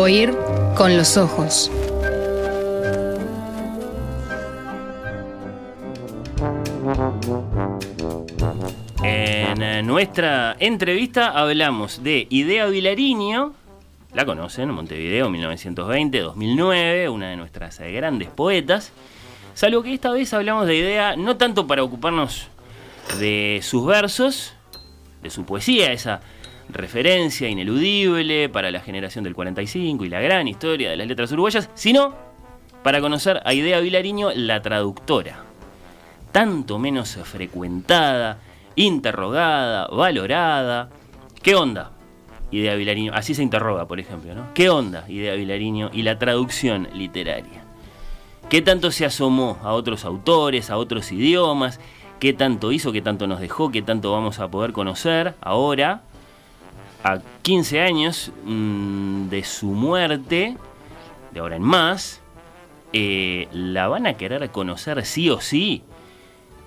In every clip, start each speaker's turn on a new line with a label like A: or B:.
A: Oír con los ojos.
B: En eh, nuestra entrevista hablamos de Idea Vilariño, la conocen, Montevideo, 1920-2009, una de nuestras eh, grandes poetas. Salvo que esta vez hablamos de Idea no tanto para ocuparnos de sus versos, de su poesía, esa referencia ineludible para la generación del 45 y la gran historia de las letras uruguayas, sino para conocer a Idea Vilariño, la traductora, tanto menos frecuentada, interrogada, valorada. ¿Qué onda? Idea Vilariño, así se interroga, por ejemplo, ¿no? ¿Qué onda Idea Vilariño y la traducción literaria? ¿Qué tanto se asomó a otros autores, a otros idiomas? ¿Qué tanto hizo, qué tanto nos dejó, qué tanto vamos a poder conocer ahora, a 15 años mm, de su muerte, de ahora en más? Eh, ¿La van a querer conocer sí o sí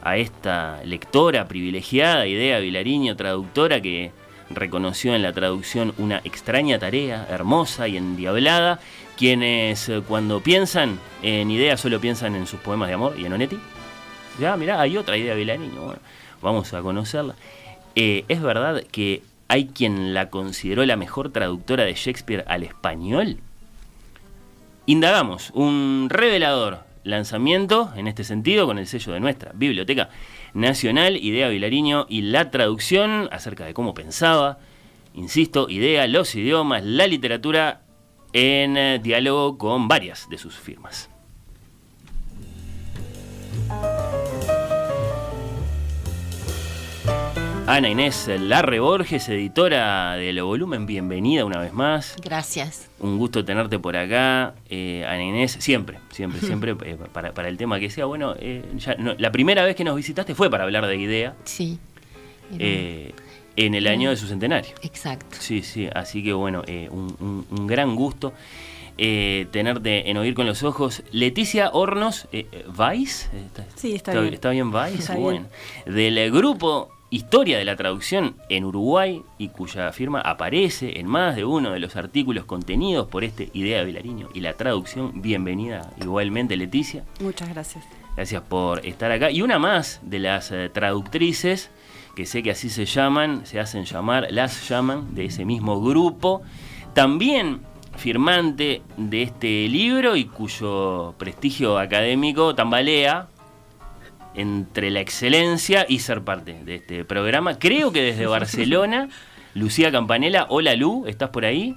B: a esta lectora privilegiada, Idea Vilariño, traductora que reconoció en la traducción una extraña tarea, hermosa y endiablada, quienes eh, cuando piensan en Idea solo piensan en sus poemas de amor y en Onetti. Ya, mirá, hay otra Idea Vilariño, bueno, vamos a conocerla. Eh, es verdad que hay quien la consideró la mejor traductora de Shakespeare al español. Indagamos, un revelador lanzamiento en este sentido con el sello de nuestra Biblioteca Nacional, Idea Vilariño y la traducción acerca de cómo pensaba, insisto, idea, los idiomas, la literatura en diálogo con varias de sus firmas. Ana Inés Larre Borges, editora del volumen, bienvenida una vez más.
C: Gracias.
B: Un gusto tenerte por acá, eh, Ana Inés, siempre, siempre, siempre, eh, para, el tema que sea. Bueno, eh, la primera vez que nos visitaste fue para hablar de IDEA.
C: Sí.
B: en el año de su centenario.
C: Exacto.
B: Sí, sí, así que bueno, un, gran gusto. tenerte en Oír con los Ojos. Leticia Hornos, ¿Vais?
C: sí, está, bien.
B: ¿Está bien Vais? Bueno, del grupo historia de la traducción en Uruguay y cuya firma aparece en más de uno de los artículos contenidos por este Idea Vilariño y la traducción. Bienvenida igualmente, Leticia.
C: Muchas gracias.
B: Gracias por estar acá. Y una más de las eh, traductrices, que sé que así se llaman, se hacen llamar, las llaman, de ese mismo grupo. También firmante de este libro y cuyo prestigio académico tambalea entre la excelencia y ser parte de este programa. Creo que desde Barcelona, Lucía Campanella, hola Lu, ¿estás por ahí?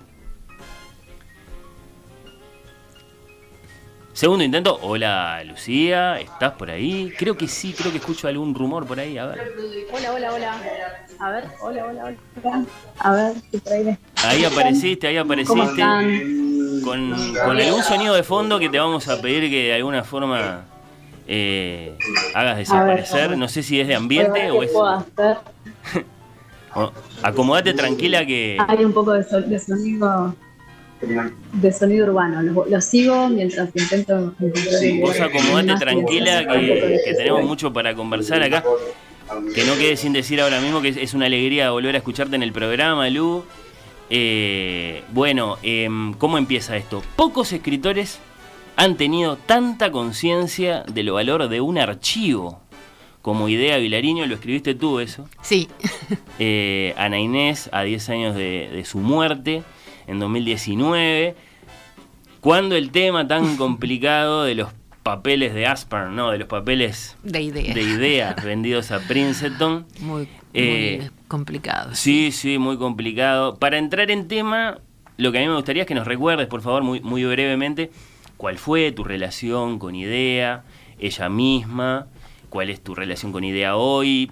B: Segundo intento, hola Lucía, ¿estás por ahí? Creo que sí, creo que escucho algún rumor por ahí, a ver.
D: Hola, hola, hola. A ver, hola, hola, hola. A ver, si por ahí
B: Ahí apareciste, ahí apareciste. Con, con algún sonido de fondo que te vamos a pedir que de alguna forma eh, hagas desaparecer. no sé si es de ambiente o es. acomodate tranquila que.
D: Hay un poco de, sonido. De sonido urbano, lo, sigo mientras intento.
B: Sí, vos acomodate tranquila que, tenemos mucho para conversar acá. Que no quede sin decir ahora mismo que es, una alegría volver a escucharte en el programa, Lu. Eh, bueno, em, ¿cómo empieza esto? Pocos escritores han tenido tanta conciencia del valor de un archivo como idea Vilariño, lo escribiste tú eso.
C: Sí.
B: Eh, Ana Inés, a 10 años de, su muerte, en 2019, cuando el tema tan complicado de los papeles de Aspern, no, de los papeles
C: de ideas,
B: de ideas vendidos a Princeton.
C: Muy, eh, complicado.
B: Sí, sí, muy complicado. Para entrar en tema, lo que a mí me gustaría es que nos recuerdes, por favor, muy, muy brevemente, cuál fue tu relación con Idea, ella misma, cuál es tu relación con Idea hoy,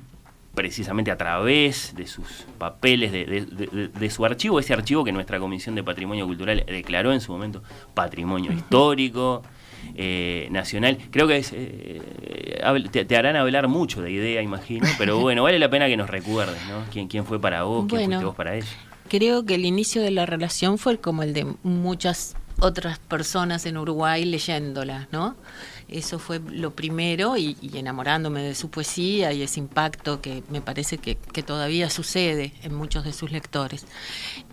B: precisamente a través de sus papeles, de, su archivo, ese archivo que nuestra Comisión de Patrimonio Cultural declaró en su momento patrimonio histórico. Eh, nacional. Creo que eh, te, harán hablar mucho de idea, imagino, pero bueno, vale la pena que nos recuerdes, ¿no? ¿Quién, quién fue para vos? ¿Quién fuiste vos para ella?
C: Creo que el inicio de la relación fue como el de muchas otras personas en Uruguay leyéndola, ¿no? Eso fue lo primero y, enamorándome de su poesía y ese impacto que me parece que, todavía sucede en muchos de sus lectores.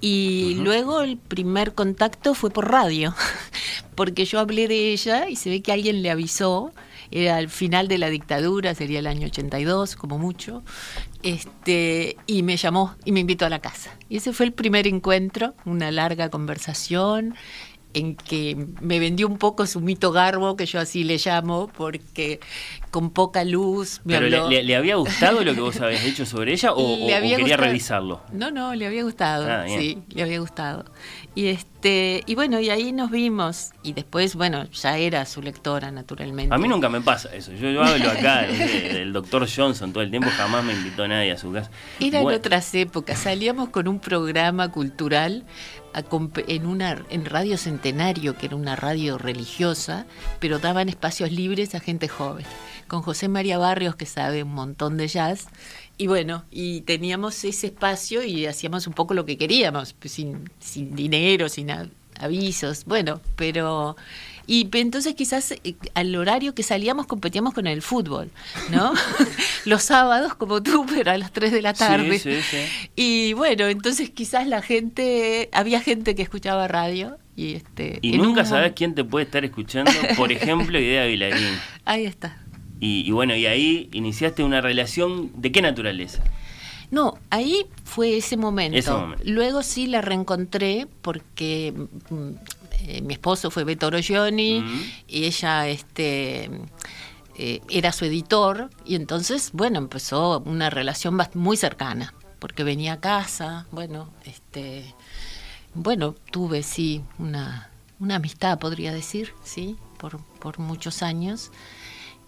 C: Y luego el primer contacto fue por radio, porque yo hablé de ella y se ve que alguien le avisó era al final de la dictadura, sería el año 82 como mucho, este, y me llamó y me invitó a la casa. Y ese fue el primer encuentro, una larga conversación en que me vendió un poco su mito garbo, que yo así le llamo, porque con poca luz
B: me ¿Pero Le, había gustado lo que vos habías hecho sobre ella o, quería revisarlo?
C: No, no, le había gustado, ah, sí, le había gustado. Y este y bueno, y ahí nos vimos y después, bueno, ya era su lectora naturalmente.
B: A mí nunca me pasa eso. Yo, hablo acá del doctor Johnson todo el tiempo, jamás me invitó nadie a su casa.
C: Eran otras épocas, salíamos con un programa cultural en una en Radio Centenario, que era una radio religiosa, pero daban espacios libres a gente joven, con José María Barrios que sabe un montón de jazz. Y bueno, y teníamos ese espacio y hacíamos un poco lo que queríamos, pues, sin, sin dinero, sin avisos, bueno, pero... Y entonces quizás eh, al horario que salíamos competíamos con el fútbol, ¿no? Los sábados como tú, pero a las 3 de la tarde. Sí, sí, sí. Y bueno, entonces quizás la gente, había gente que escuchaba radio y este...
B: Y nunca sabes quién te puede estar escuchando, por ejemplo, Idea Vilarín.
C: Ahí está.
B: Y, bueno, y ahí iniciaste una relación de qué naturaleza.
C: No, ahí fue ese momento. Luego sí la reencontré porque mm, eh, mi esposo fue Beto Rogioni y ella este eh, era su editor y entonces, bueno, empezó una relación muy cercana porque venía a casa, bueno, este bueno, tuve sí una, una amistad, podría decir, sí, por, por muchos años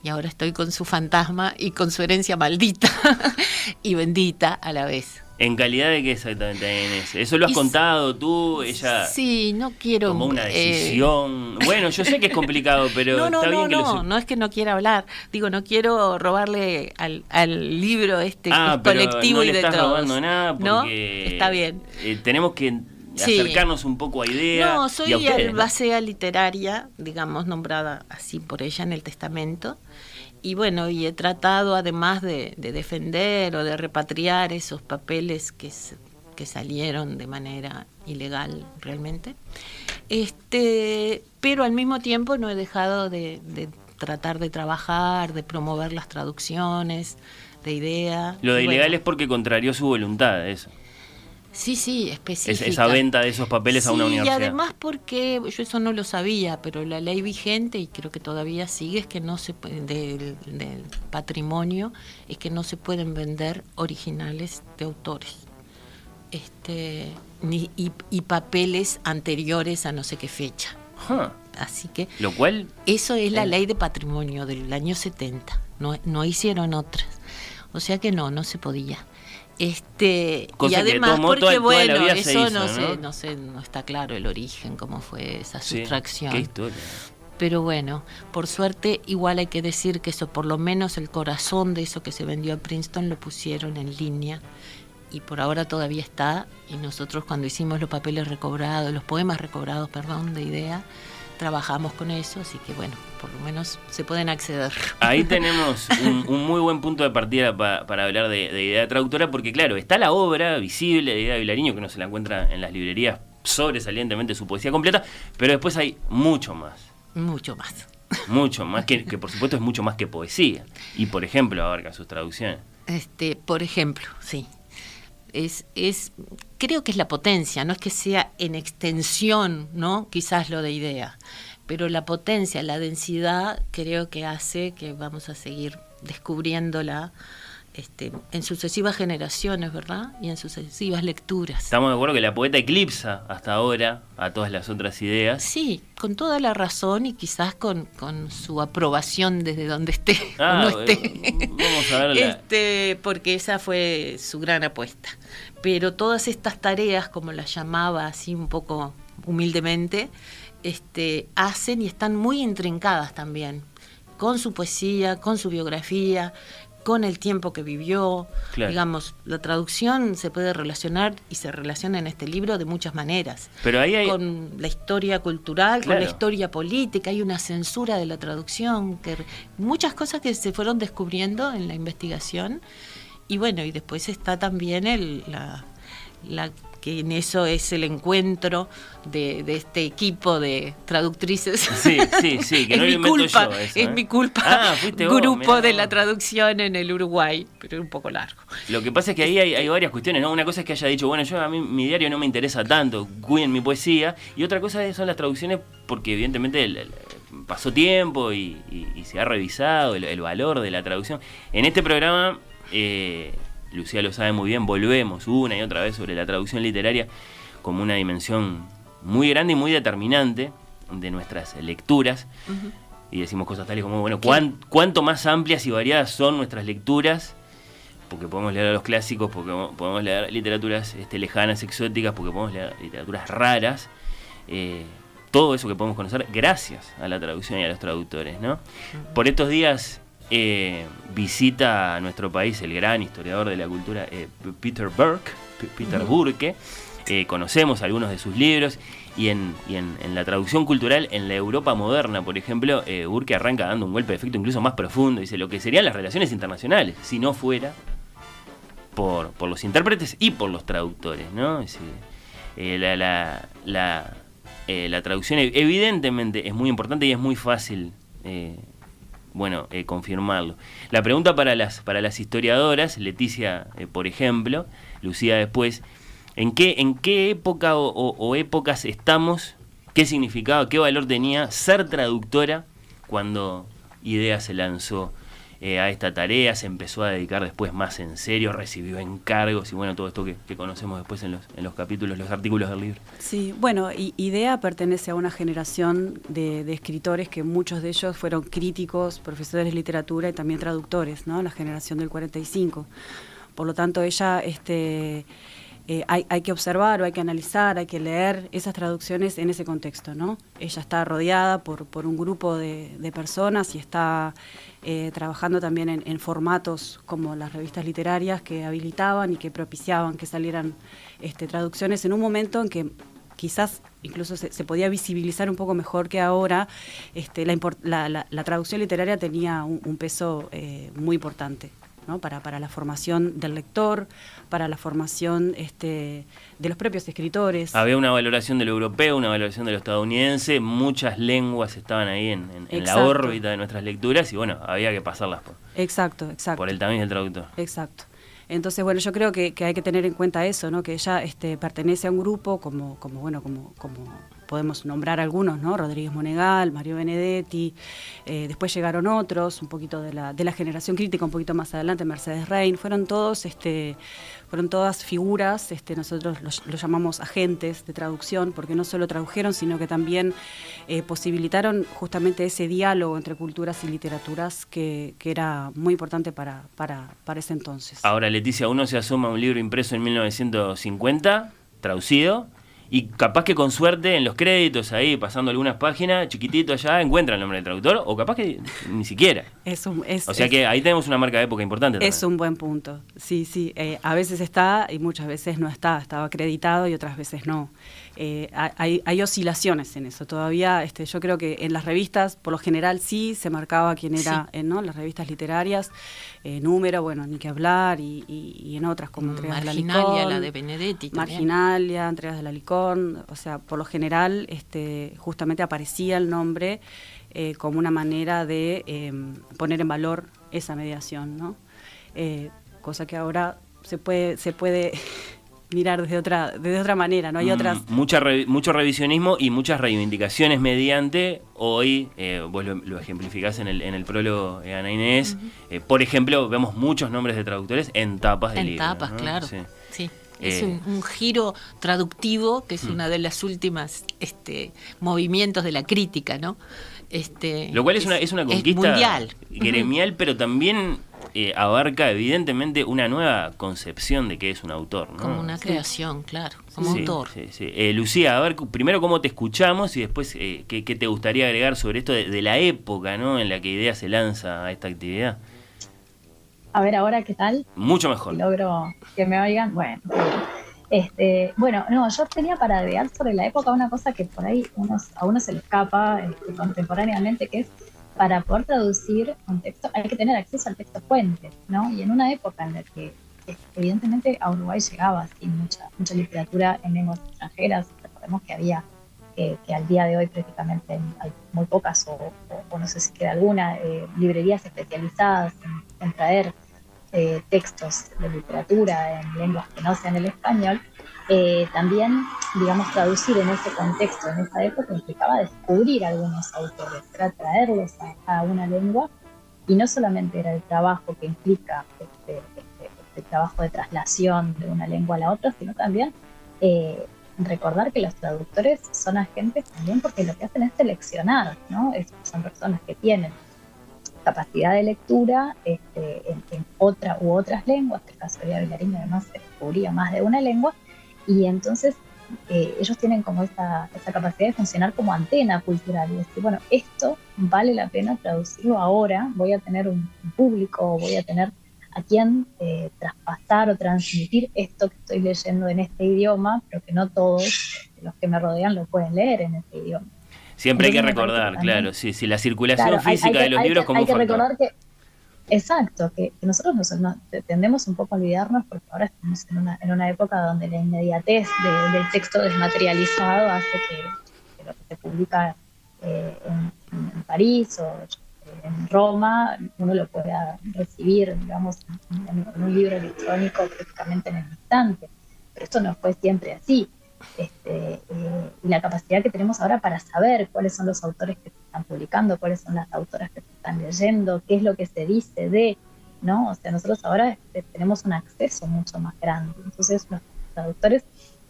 C: y ahora estoy con su fantasma y con su herencia maldita y bendita a la vez.
B: ¿En calidad de qué exactamente en Eso lo has contado tú, ella.
C: Sí, no quiero.
B: Como una eh, decisión. bueno, yo sé que es complicado, pero
C: no, no,
B: está
C: bien
B: que
C: no, no es que no quiera hablar. Digo, no quiero robarle al, al libro este
B: ah,
C: colectivo
B: no
C: y
B: le
C: de
B: estás robando nada porque.
C: Está bien.
B: Eh, tenemos que acercarnos un poco a ideas.
C: No, soy albacea literaria, digamos, nombrada así por ella en el testamento y bueno, y he tratado además de, defender o de repatriar esos papeles que, que salieron de manera ilegal realmente. Este, pero al mismo tiempo no he dejado de, tratar de trabajar, de promover las traducciones, de idea.
B: Lo de ilegal es porque contrarió su voluntad, eso.
C: Sí, sí, específica.
B: esa venta de esos papeles a una universidad.
C: Y además porque yo eso no lo sabía, pero la ley vigente, y creo que todavía sigue, es que no se del, del patrimonio, es que no se pueden vender originales de autores. Este, ni, y, papeles anteriores a no sé qué fecha. Así que...
B: Lo cual...
C: Eso es la ley de patrimonio del año 70. No, no hicieron otras. O sea que no, no se podía. Este, y además porque bueno, eso no, Sé, no sé, no está claro el origen, cómo fue esa sustracción. Pero bueno, por suerte igual hay que decir que eso, por lo menos el corazón de eso que se vendió a Princeton lo pusieron en línea y por ahora todavía está. Y nosotros cuando hicimos los papeles recobrados, los poemas recobrados, perdón, de idea, trabajamos con eso, así que bueno, por lo menos se pueden acceder.
B: Ahí tenemos un, muy buen punto de partida para hablar de, idea traductora, porque claro, está la obra visible de Idea Vilariño, que no se la encuentra en las librerías sobresalientemente su poesía completa, pero después hay mucho más.
C: Mucho más.
B: Mucho más, que, que por supuesto es mucho más que poesía. Y por ejemplo abarca sus traducciones.
C: Este, por ejemplo, sí es, es, creo que es la potencia, no es que sea en extensión, ¿no? Quizás lo de idea, pero la potencia, la densidad, creo que hace que vamos a seguir descubriéndola este, en sucesivas generaciones, ¿verdad? Y en sucesivas lecturas.
B: Estamos de acuerdo que la poeta eclipsa hasta ahora a todas las otras ideas.
C: Sí, con toda la razón y quizás con, con su aprobación desde donde esté ah, no esté.
B: Vamos a verla.
C: Este, porque esa fue su gran apuesta. Pero todas estas tareas, como las llamaba así un poco humildemente, este, hacen y están muy intrincadas también, con su poesía, con su biografía, con el tiempo que vivió.
B: Claro.
C: Digamos, la traducción se puede relacionar y se relaciona en este libro de muchas maneras.
B: Pero ahí hay...
C: Con la historia cultural, con la historia política, hay una censura de la traducción, que muchas cosas que se fueron descubriendo en la investigación. Y bueno, y después está también el, la, la que en eso es el encuentro de, de este equipo de traductrices.
B: Sí, sí, sí, que
C: es
B: no
C: mi culpa,
B: yo eso,
C: es
B: ¿eh?
C: mi culpa.
B: Ah, fuiste vos,
C: Grupo
B: mirá
C: de la traducción en el Uruguay, pero es un poco largo.
B: Lo que pasa es que ahí hay, hay varias cuestiones, ¿no? Una cosa es que haya dicho, bueno, yo a mí mi diario no me interesa tanto, cuiden mi poesía, y otra cosa son las traducciones porque evidentemente el- el- pasó tiempo y, y- y se ha revisado el, el valor de la traducción. En este programa, eh, Lucía lo sabe muy bien, volvemos una y otra vez sobre la traducción literaria como una dimensión muy grande y muy determinante de nuestras lecturas. Y decimos cosas tales como, bueno, cuán- cuánto más amplias y variadas son nuestras lecturas porque podemos leer a los clásicos, porque podemos leer literaturas este, lejanas, exóticas, porque podemos leer literaturas raras. eh, todo eso que podemos conocer gracias a la traducción y a los traductores. ¿no? Por estos días eh, visita a nuestro país el gran historiador de la cultura, eh, Peter Burke. Peter Burke. Eh, conocemos algunos de sus libros y en, y en- en la traducción cultural, en la Europa moderna, por ejemplo, Burke arranca dando un golpe de efecto incluso más profundo. Dice lo que serían las relaciones internacionales, si no fuera por, por los intérpretes y por los traductores, ¿no? Es decir, la, la, la, la traducción ev- evidentemente es muy importante y es muy fácil, bueno, eh, confirmarlo. La pregunta para las, para las historiadoras, Leticia, eh, por ejemplo, Lucía después, ¿en qué, en qué época o, o- o épocas estamos? ¿Qué significaba, qué valor tenía ser traductora cuando Idea se lanzó eh, a esta tarea, se empezó a dedicar después más en serio, recibió encargos y bueno, todo esto que, conocemos después en los, en los capítulos, los artículos del libro.
E: Sí, bueno, I- IDEA pertenece a una generación de, de escritores que muchos de ellos fueron críticos, profesores de literatura y también traductores, ¿no? La generación del 45. Por lo tanto, ella, este, eh, hay, que observar o hay que analizar, hay que leer esas traducciones en ese contexto, ¿no? Ella está rodeada por, por un grupo de, personas y está eh, trabajando también en, formatos como las revistas literarias que habilitaban y que propiciaban que salieran este, traducciones en un momento en que quizás incluso se, podía visibilizar un poco mejor que ahora, este, la, traducción literaria tenía un, un peso eh, muy importante. ¿No? Para, para la formación del lector, para la formación este, de los propios escritores.
B: Había una valoración de lo europeo, una valoración de lo estadounidense, muchas lenguas estaban ahí en, en- en la órbita de nuestras lecturas y bueno, había que pasarlas por,
E: Exacto, exacto.
B: por el tamiz del traductor.
E: Exacto. Entonces, bueno, yo creo que, que hay que tener en cuenta eso, ¿no? Que ella este, pertenece a un grupo como, como bueno, como, como podemos nombrar algunos, ¿no? Rodríguez Monegal, Mario Benedetti, eh, después llegaron otros, un poquito de la, de la generación crítica, un poquito más adelante, Mercedes Rein, fueron todos, este, fueron todas figuras, este, nosotros los, llamamos agentes de traducción, porque no solo tradujeron, sino que también eh, posibilitaron justamente ese diálogo entre culturas y literaturas que, que era muy importante para, para, para ese entonces.
B: Ahora, Leticia, uno se asoma a un libro impreso en 1950, traducido, y capaz que con suerte en los créditos ahí, pasando algunas páginas, chiquitito allá, encuentra el nombre del traductor, o capaz que ni siquiera.
E: Es un, es,
B: O sea
E: es-
B: que ahí tenemos una marca de época importante también.
E: Es un buen punto. Sí, sí. eh, a veces está y muchas veces no está. Estaba acreditado y otras veces no. Eh, hay, hay oscilaciones en eso. Todavía, este, yo creo que en las revistas, por lo general, sí se marcaba quién era,
C: Sí.
E: eh, ¿no? Las revistas literarias, eh, número, bueno, ni que hablar, y, y- y en otras como Entregas de la
C: Marginalia,
E: Licón.
C: la de Benedetti también.
E: Marginalia, Entregas de la Licón. O sea, por lo general, este, justamente aparecía el nombre eh, como una manera de eh, poner en valor esa mediación, ¿no? Cosa que ahora se puede, se puede mirar desde otra, desde otra manera, ¿no? Hay
B: Mm,
E: otras.
B: mucha re- mucho revisionismo y muchas reivindicaciones mediante, hoy, eh, vos lo, lo ejemplificás en el, en el prólogo, eh, Ana Inés, eh, por ejemplo, vemos muchos nombres de traductores en tapas de
C: En
B: libros,
C: tapas,
B: ¿no?
C: claro.
B: Sí.
C: Sí. Es
B: Eh.
C: un, un giro traductivo que es una de las últimas este, movimientos de la crítica, ¿no? Este,
B: Lo cual es, una, es una conquista
C: mundial.
B: gremial, pero también eh, abarca evidentemente una nueva concepción de qué es un autor. ¿no?
C: Como una creación, claro, como
B: Sí,
C: autor.
B: sí, sí. Eh, Lucía, a ver, primero cómo te escuchamos y después eh, qué, qué te gustaría agregar sobre esto de, de la época ¿no? en la que Idea se lanza a esta actividad.
D: A ver ahora qué tal.
B: Mucho mejor.
D: logro que me oigan. Bueno, este, bueno, no, yo tenía para agregar sobre la época una cosa que por ahí a uno se le escapa este, contemporáneamente, que es para poder traducir un texto hay que tener acceso al texto fuente, ¿no? Y en una época en la que evidentemente a Uruguay llegaba sin mucha, mucha literatura en lenguas extranjeras, recordemos que había que al día de hoy prácticamente hay muy pocas o, no sé si queda alguna eh, librerías especializadas en, traer eh, textos de literatura en lenguas que no sean el español, eh, también, digamos, traducir en ese contexto, en esa época, implicaba descubrir algunos autores, traerlos a, una lengua y no solamente era el trabajo que implica este, este, este, trabajo de traslación de una lengua a la otra, sino también eh, recordar que los traductores son agentes también porque lo que hacen es seleccionar, ¿no? son personas que tienen capacidad de lectura este, en, otra u otras lenguas, en el caso de Vilariño además se descubría más de una lengua, y entonces eh, ellos tienen como esta, capacidad de funcionar como antena cultural. Y decir, bueno, esto vale la pena traducirlo ahora, voy a tener un público, voy a tener a quien eh, traspasar o transmitir esto que estoy leyendo en este idioma, pero que no todos los que me rodean lo pueden leer en este idioma.
B: Siempre hay que recordar, claro, sí, sí, la circulación física de los libros como
D: Hay que recordar que Exacto, que, nosotros nos, tendemos un poco a olvidarnos porque ahora estamos en una, en una época donde la inmediatez del texto desmaterializado hace que, lo que se publica eh, en, París o en Roma uno lo pueda recibir, digamos, en, un libro electrónico prácticamente en el instante. Pero esto no fue siempre así. Este, eh, y la capacidad que tenemos ahora para saber cuáles son los autores que se están publicando, cuáles son las autoras que se están leyendo, qué es lo que se dice de, ¿no? O sea, nosotros ahora este, tenemos un acceso mucho más grande. Entonces, los traductores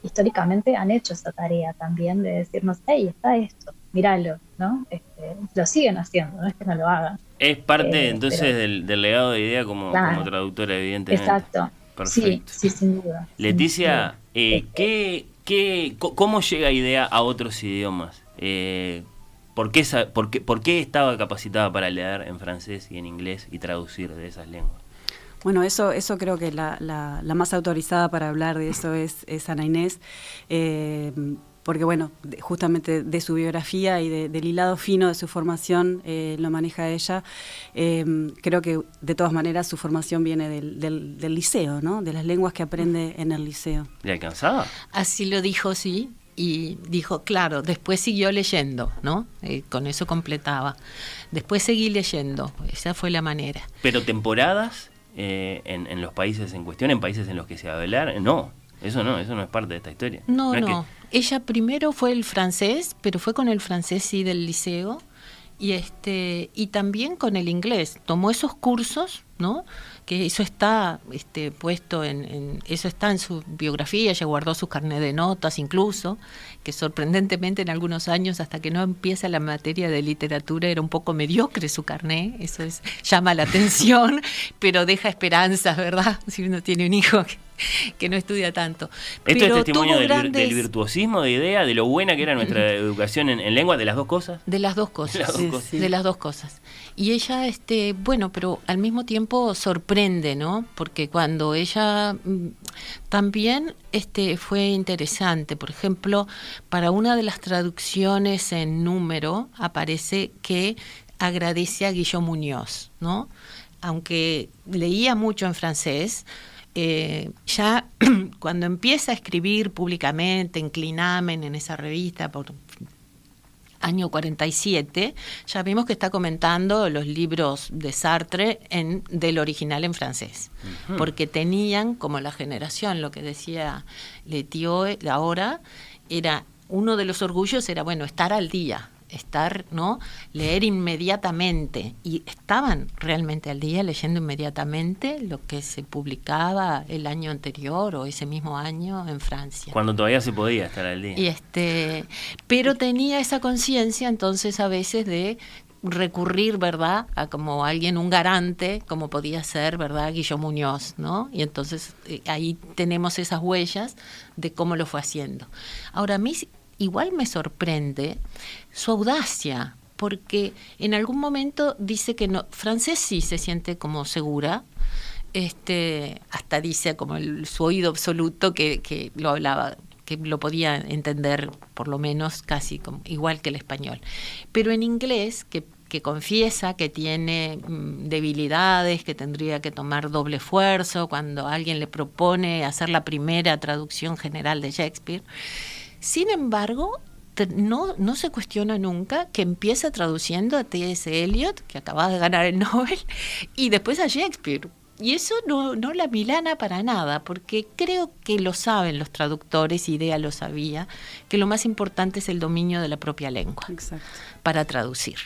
D: históricamente han hecho esa tarea también de decirnos, hey, está esto, míralo, ¿no? Este, lo siguen haciendo, no es que no lo hagan.
B: Es parte eh, entonces del, legado de idea como, como traductora, evidentemente.
D: Exacto. Perfecto. Sí, sí, sin duda.
B: Leticia, eh, ¿qué, ¿Qué, ¿Cómo llega idea a otros idiomas? Eh, ¿por, qué, por, qué, ¿Por qué estaba capacitada para leer en francés y en inglés y traducir de esas lenguas?
E: Bueno, eso, creo que la, más autorizada para hablar de eso es, Ana Inés. Eh, porque bueno, justamente de su biografía y del hilado fino de su formación eh, lo maneja ella. Em, creo que de todas maneras su formación viene del, del, liceo, ¿no? De las lenguas que aprende en el liceo.
B: ¿Le alcanzaba?
C: Así lo dijo, sí. Y dijo, claro, después siguió leyendo, ¿no? Eh, con eso completaba. Después seguí leyendo, esa fue la manera.
B: ¿Pero temporadas eh, en, en, los países en cuestión, en países en los que se va a hablar? No, eso no, eso no es parte de esta historia.
C: No, no. Ella primero fue el francés, pero fue con el francés sí del liceo y este y también con el inglés. Tomó esos cursos, ¿no? Que eso está este, puesto en, eso está en su biografía. Ella guardó su carnet de notas, incluso que sorprendentemente en algunos años hasta que no empieza la materia de literatura era un poco mediocre su carnet. Eso es llama la atención, pero deja esperanzas, ¿verdad? Si uno tiene un hijo que que no estudia tanto.
B: ¿Esto es testimonio del, virtuosismo de idea, de lo buena que era nuestra educación en, lengua, de las dos cosas?
C: De las dos cosas. De las dos cosas. Y ella, este, bueno, pero al mismo tiempo sorprende, ¿no? Porque cuando ella mm, también este, fue interesante, por ejemplo, para una de las traducciones en número aparece que agradece a Guillaume Muñoz, ¿no? Aunque leía mucho en francés, eh, ya cuando empieza a escribir públicamente en Clinamen, en esa revista, por año 47, ya vimos que está comentando los libros de Sartre en, del original en francés, porque tenían, como la generación, lo que decía Letio ahora, era uno de los orgullos era, bueno, estar al día, estar, ¿no? Leer inmediatamente. Y estaban realmente al día leyendo inmediatamente lo que se publicaba el año anterior o ese mismo año en Francia.
B: Cuando todavía se podía estar al día.
C: Y este, pero tenía esa conciencia entonces a veces de recurrir, ¿verdad?, a como alguien, un garante, como podía ser, ¿verdad?, Guillermo Muñoz, ¿no? Y entonces eh, ahí tenemos esas huellas de cómo lo fue haciendo. Ahora, a mí igual me sorprende su audacia, porque en algún momento dice que no, francés sí se siente como segura, este, hasta dice como el, su oído absoluto que, que lo hablaba que lo podía entender por lo menos casi como, igual que el español. Pero en inglés, que, que confiesa que tiene mm, debilidades, que tendría que tomar doble esfuerzo cuando alguien le propone hacer la primera traducción general de Shakespeare, sin embargo, no, no se cuestiona nunca que empieza traduciendo a T.S. Eliot, que acaba de ganar el Nobel, y después a Shakespeare. Y eso no, no la milana para nada, porque creo que lo saben los traductores, Idea lo sabía, que lo más importante es el dominio de la propia lengua para traducir.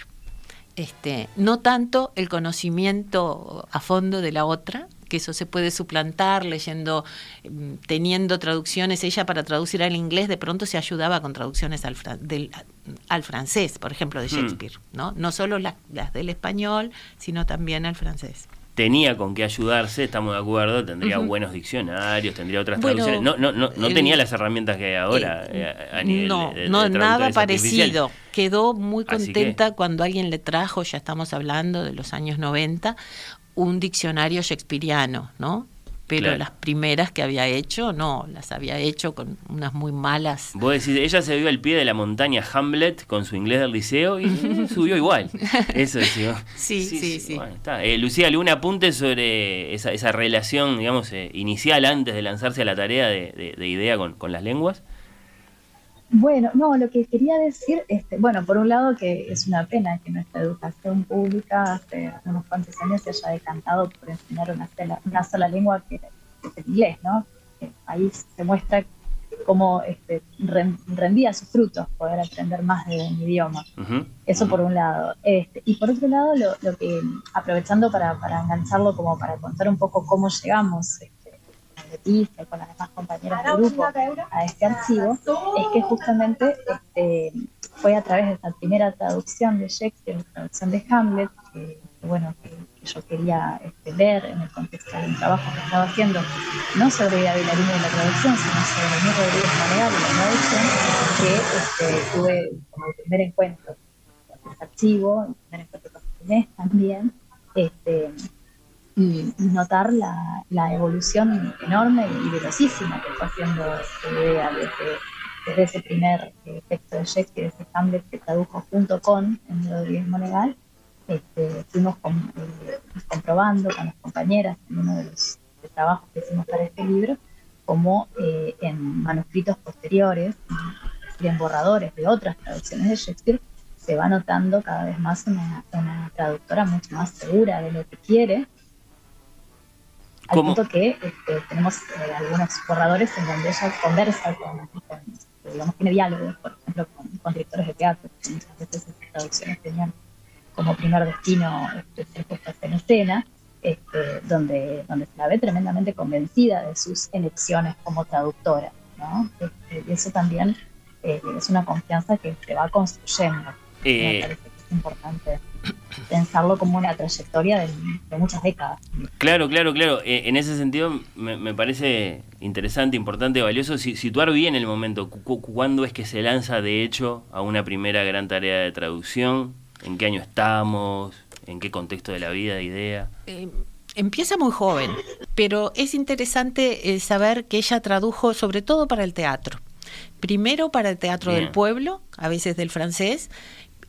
C: Este, no tanto el conocimiento a fondo de la otra, que eso se puede suplantar leyendo, mm, teniendo traducciones. Ella para traducir al inglés de pronto se ayudaba con traducciones al, del, al francés, por ejemplo, de hmm. Shakespeare, ¿no? No solo las, las del español, sino también al francés
B: tenía con qué ayudarse, estamos de acuerdo, tendría buenos diccionarios, tendría otras traducciones. No, no, no, no tenía las herramientas que hay ahora eh, a nivel
C: No, no nada parecido. Quedó muy contenta cuando alguien le trajo, ya estamos hablando de los años 90, un diccionario shakespeariano, ¿no? pero las primeras que había hecho, no, las había hecho con unas muy malas.
B: Vos decís, ella se vio al pie de la montaña Hamlet con su inglés del liceo y subió igual. Eso decía.
C: Sí, sí, sí.
B: Eh, Lucía, ¿algún apunte sobre esa, esa relación, digamos, eh, inicial antes de lanzarse a la tarea de, idea con, con las lenguas?
D: Bueno, no, lo que quería decir, este, bueno, por un lado que es una pena que nuestra educación pública hace unos cuantos años se haya decantado por enseñar una sola, una sola lengua que, es el inglés, ¿no? Ahí se muestra cómo este, rendía sus frutos poder aprender más de un idioma. Eso por un lado. Este, y por otro lado, lo, lo que, aprovechando para, para, engancharlo como para contar un poco cómo llegamos y con las demás compañeras del grupo a este archivo, es que justamente este, fue a través de esta primera traducción de Shakespeare, la traducción de Hamlet, que, bueno, que, yo quería este, ver en el contexto del trabajo que estaba haciendo, no sobre David Bailarino de la traducción, sino sobre mi Rodríguez Manegal de la traducción, que este, tuve como el primer encuentro con este archivo, el primer encuentro con Inés también, este, y, notar la, la, evolución enorme y velocísima que fue haciendo idea desde, ese primer eh, texto de Shakespeare, ese Hamlet que tradujo junto con el Rodríguez Monegal. Este, fuimos eh, comprobando con las compañeras en uno de los trabajos que hicimos para este libro, como eh, en manuscritos posteriores, en borradores de otras traducciones de Shakespeare, se va notando cada vez más una, una traductora mucho más segura de lo que quiere al punto que este, tenemos eh, algunos borradores en donde ella conversa con, digamos, tiene diálogos, por ejemplo, con, directores de teatro, que muchas veces estas traducciones tenían como primer destino este, ser puestas en escena, este, donde, donde se la ve tremendamente convencida de sus elecciones como traductora. ¿no? Este, y eso también eh, es una confianza que se va construyendo. Eh, me parece que es importante pensarlo como una trayectoria de, muchas décadas.
B: Claro, claro, claro. Eh, en ese sentido me, parece interesante, importante, valioso situar bien el momento. ¿Cuándo es que se lanza de hecho a una primera gran tarea de traducción? ¿En qué año estamos? ¿En qué contexto de la vida, de idea?
C: Eh, empieza muy joven, pero es interesante eh, saber que ella tradujo sobre todo para el teatro. Primero para el teatro del pueblo, a veces del francés,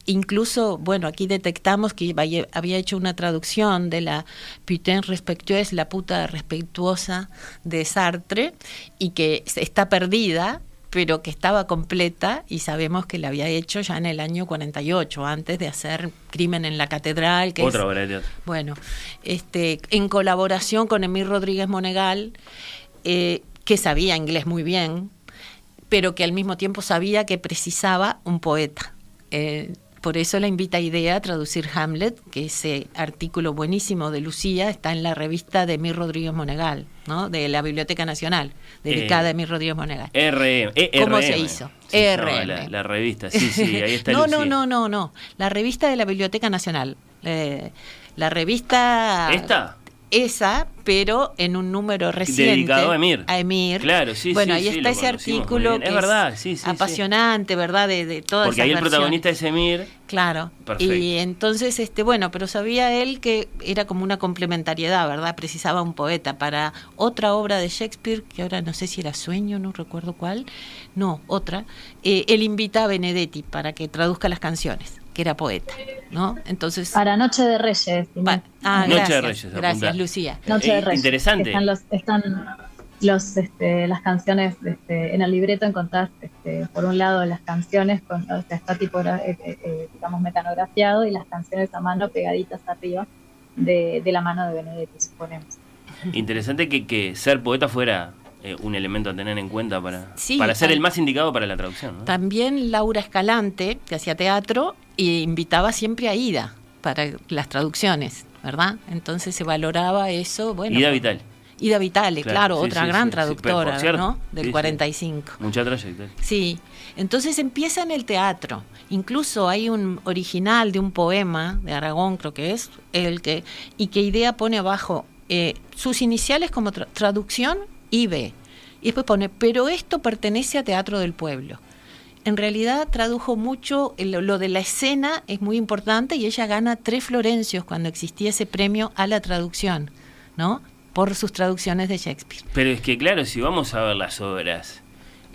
C: incluso, bueno, aquí detectamos que había hecho una traducción de la putain respectueuse, la puta respetuosa de Sartre, y que está perdida, pero que estaba completa y sabemos que la había hecho ya en el año 48, antes de hacer Crimen en la Catedral. Que
B: Otra
C: Bueno, este, en colaboración con Emil Rodríguez Monegal, eh, que sabía inglés muy bien, pero que al mismo tiempo sabía que precisaba un poeta. Eh, por eso la invita Idea a traducir Hamlet, que ese artículo buenísimo de Lucía está en la revista de Mir Rodríguez Monegal, ¿no? de la Biblioteca Nacional, dedicada a Mir Rodríguez Monegal.
B: RM,
C: e ¿Cómo se hizo?
B: RM. la, revista, sí, sí, ahí está.
C: no, no, no, no, no, la revista de la Biblioteca Nacional. Eh, la revista...
B: ¿Esta?
C: Esa, pero en un número reciente.
B: Dedicado a Emir.
C: A Emir.
B: Claro, sí,
C: Bueno,
B: sí,
C: ahí
B: sí,
C: está ese artículo que
B: Es verdad, sí, sí,
C: apasionante, ¿verdad? De, de todas
B: Porque ahí el protagonista es Emir.
C: Claro.
B: Perfecto.
C: Y entonces, este, bueno, pero sabía él que era como una complementariedad, ¿verdad? Precisaba un poeta para otra obra de Shakespeare, que ahora no sé si era Sueño, no recuerdo cuál, no, otra. eh, él invita a Benedetti para que traduzca las canciones, que era poeta, ¿no? Entonces.
D: Para Noche de Reyes.
C: pa- ah,
B: Noche de Reyes,
C: gracias, Lucía.
D: Noche
B: Eh,
D: de Reyes.
B: interesante.
D: Están los, están los, este, las canciones este, en el libreto encontrás, este, por un lado las canciones con, o sea, está tipo, eh, eh, eh, digamos, mecanografiado y las canciones a mano pegaditas arriba de, de la mano de Benedetti, suponemos.
B: Interesante que, que ser poeta fuera eh, un elemento a tener en cuenta para,
C: Sí,
B: para ser el más indicado para la traducción. ¿no?
C: También Laura Escalante, que hacía teatro, e invitaba siempre a Ida para las traducciones, ¿verdad? Entonces se valoraba eso. Bueno,
B: Ida Vital,
C: Ida Vitale,
B: Claro,
C: claro,
B: sí,
C: otra
B: sí,
C: gran
B: sí,
C: traductora,
B: cierto,
C: ¿no? Del
B: sí.
C: 45.
B: mucha trayectoria.
C: Sí, entonces empieza en el teatro. Incluso hay un original de un poema de Aragón, creo que es, el que y que Idea pone abajo eh, sus iniciales como tra- traducción IB. Y después pone, pero esto pertenece a Teatro del Pueblo. En realidad tradujo mucho, lo de la escena es muy importante y ella gana tres Florencios cuando existía ese premio a la traducción, ¿no? Por sus traducciones de Shakespeare.
B: Pero es que claro, si vamos a ver las obras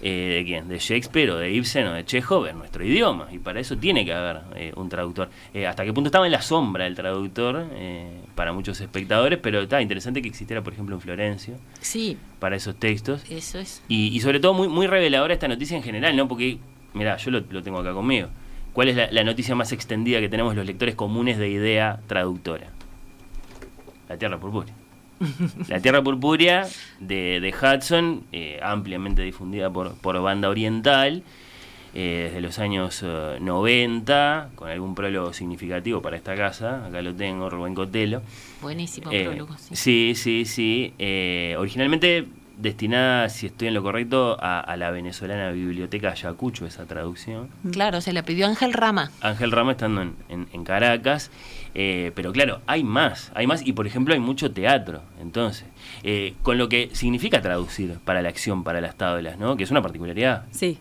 B: eh, de quién, de Shakespeare o de Ibsen o de Chekhov en nuestro idioma, y para eso tiene que haber eh, un traductor. Eh, hasta qué punto estaba en la sombra el traductor eh, para muchos espectadores, pero está interesante que existiera, por ejemplo, un Florencio
C: Sí,
B: para esos textos.
C: eso es.
B: Y, y sobre todo muy, muy reveladora esta noticia en general, ¿no? Porque, mira, yo lo, lo tengo acá conmigo. ¿Cuál es la, la noticia más extendida que tenemos los lectores comunes de idea traductora? La Tierra Purpúrea. La Tierra Purpúrea de, de Hudson, eh, ampliamente difundida por, por banda oriental, eh, desde los años eh, 90, con algún prólogo significativo para esta casa, acá lo tengo, Rubén Cotelo.
C: Buenísimo
B: Eh,
C: prólogo, sí.
B: sí, sí, sí. Eh, originalmente destinada, si estoy en lo correcto, a, a la venezolana Biblioteca Ayacucho, esa traducción.
C: Claro, se la pidió Ángel Rama.
B: Ángel Rama estando en, en- en Caracas. eh, pero claro, hay más, hay más y por ejemplo hay mucho teatro, entonces, eh, con lo que significa traducir para la acción, para las tablas, ¿no? Que es una particularidad.
E: Sí.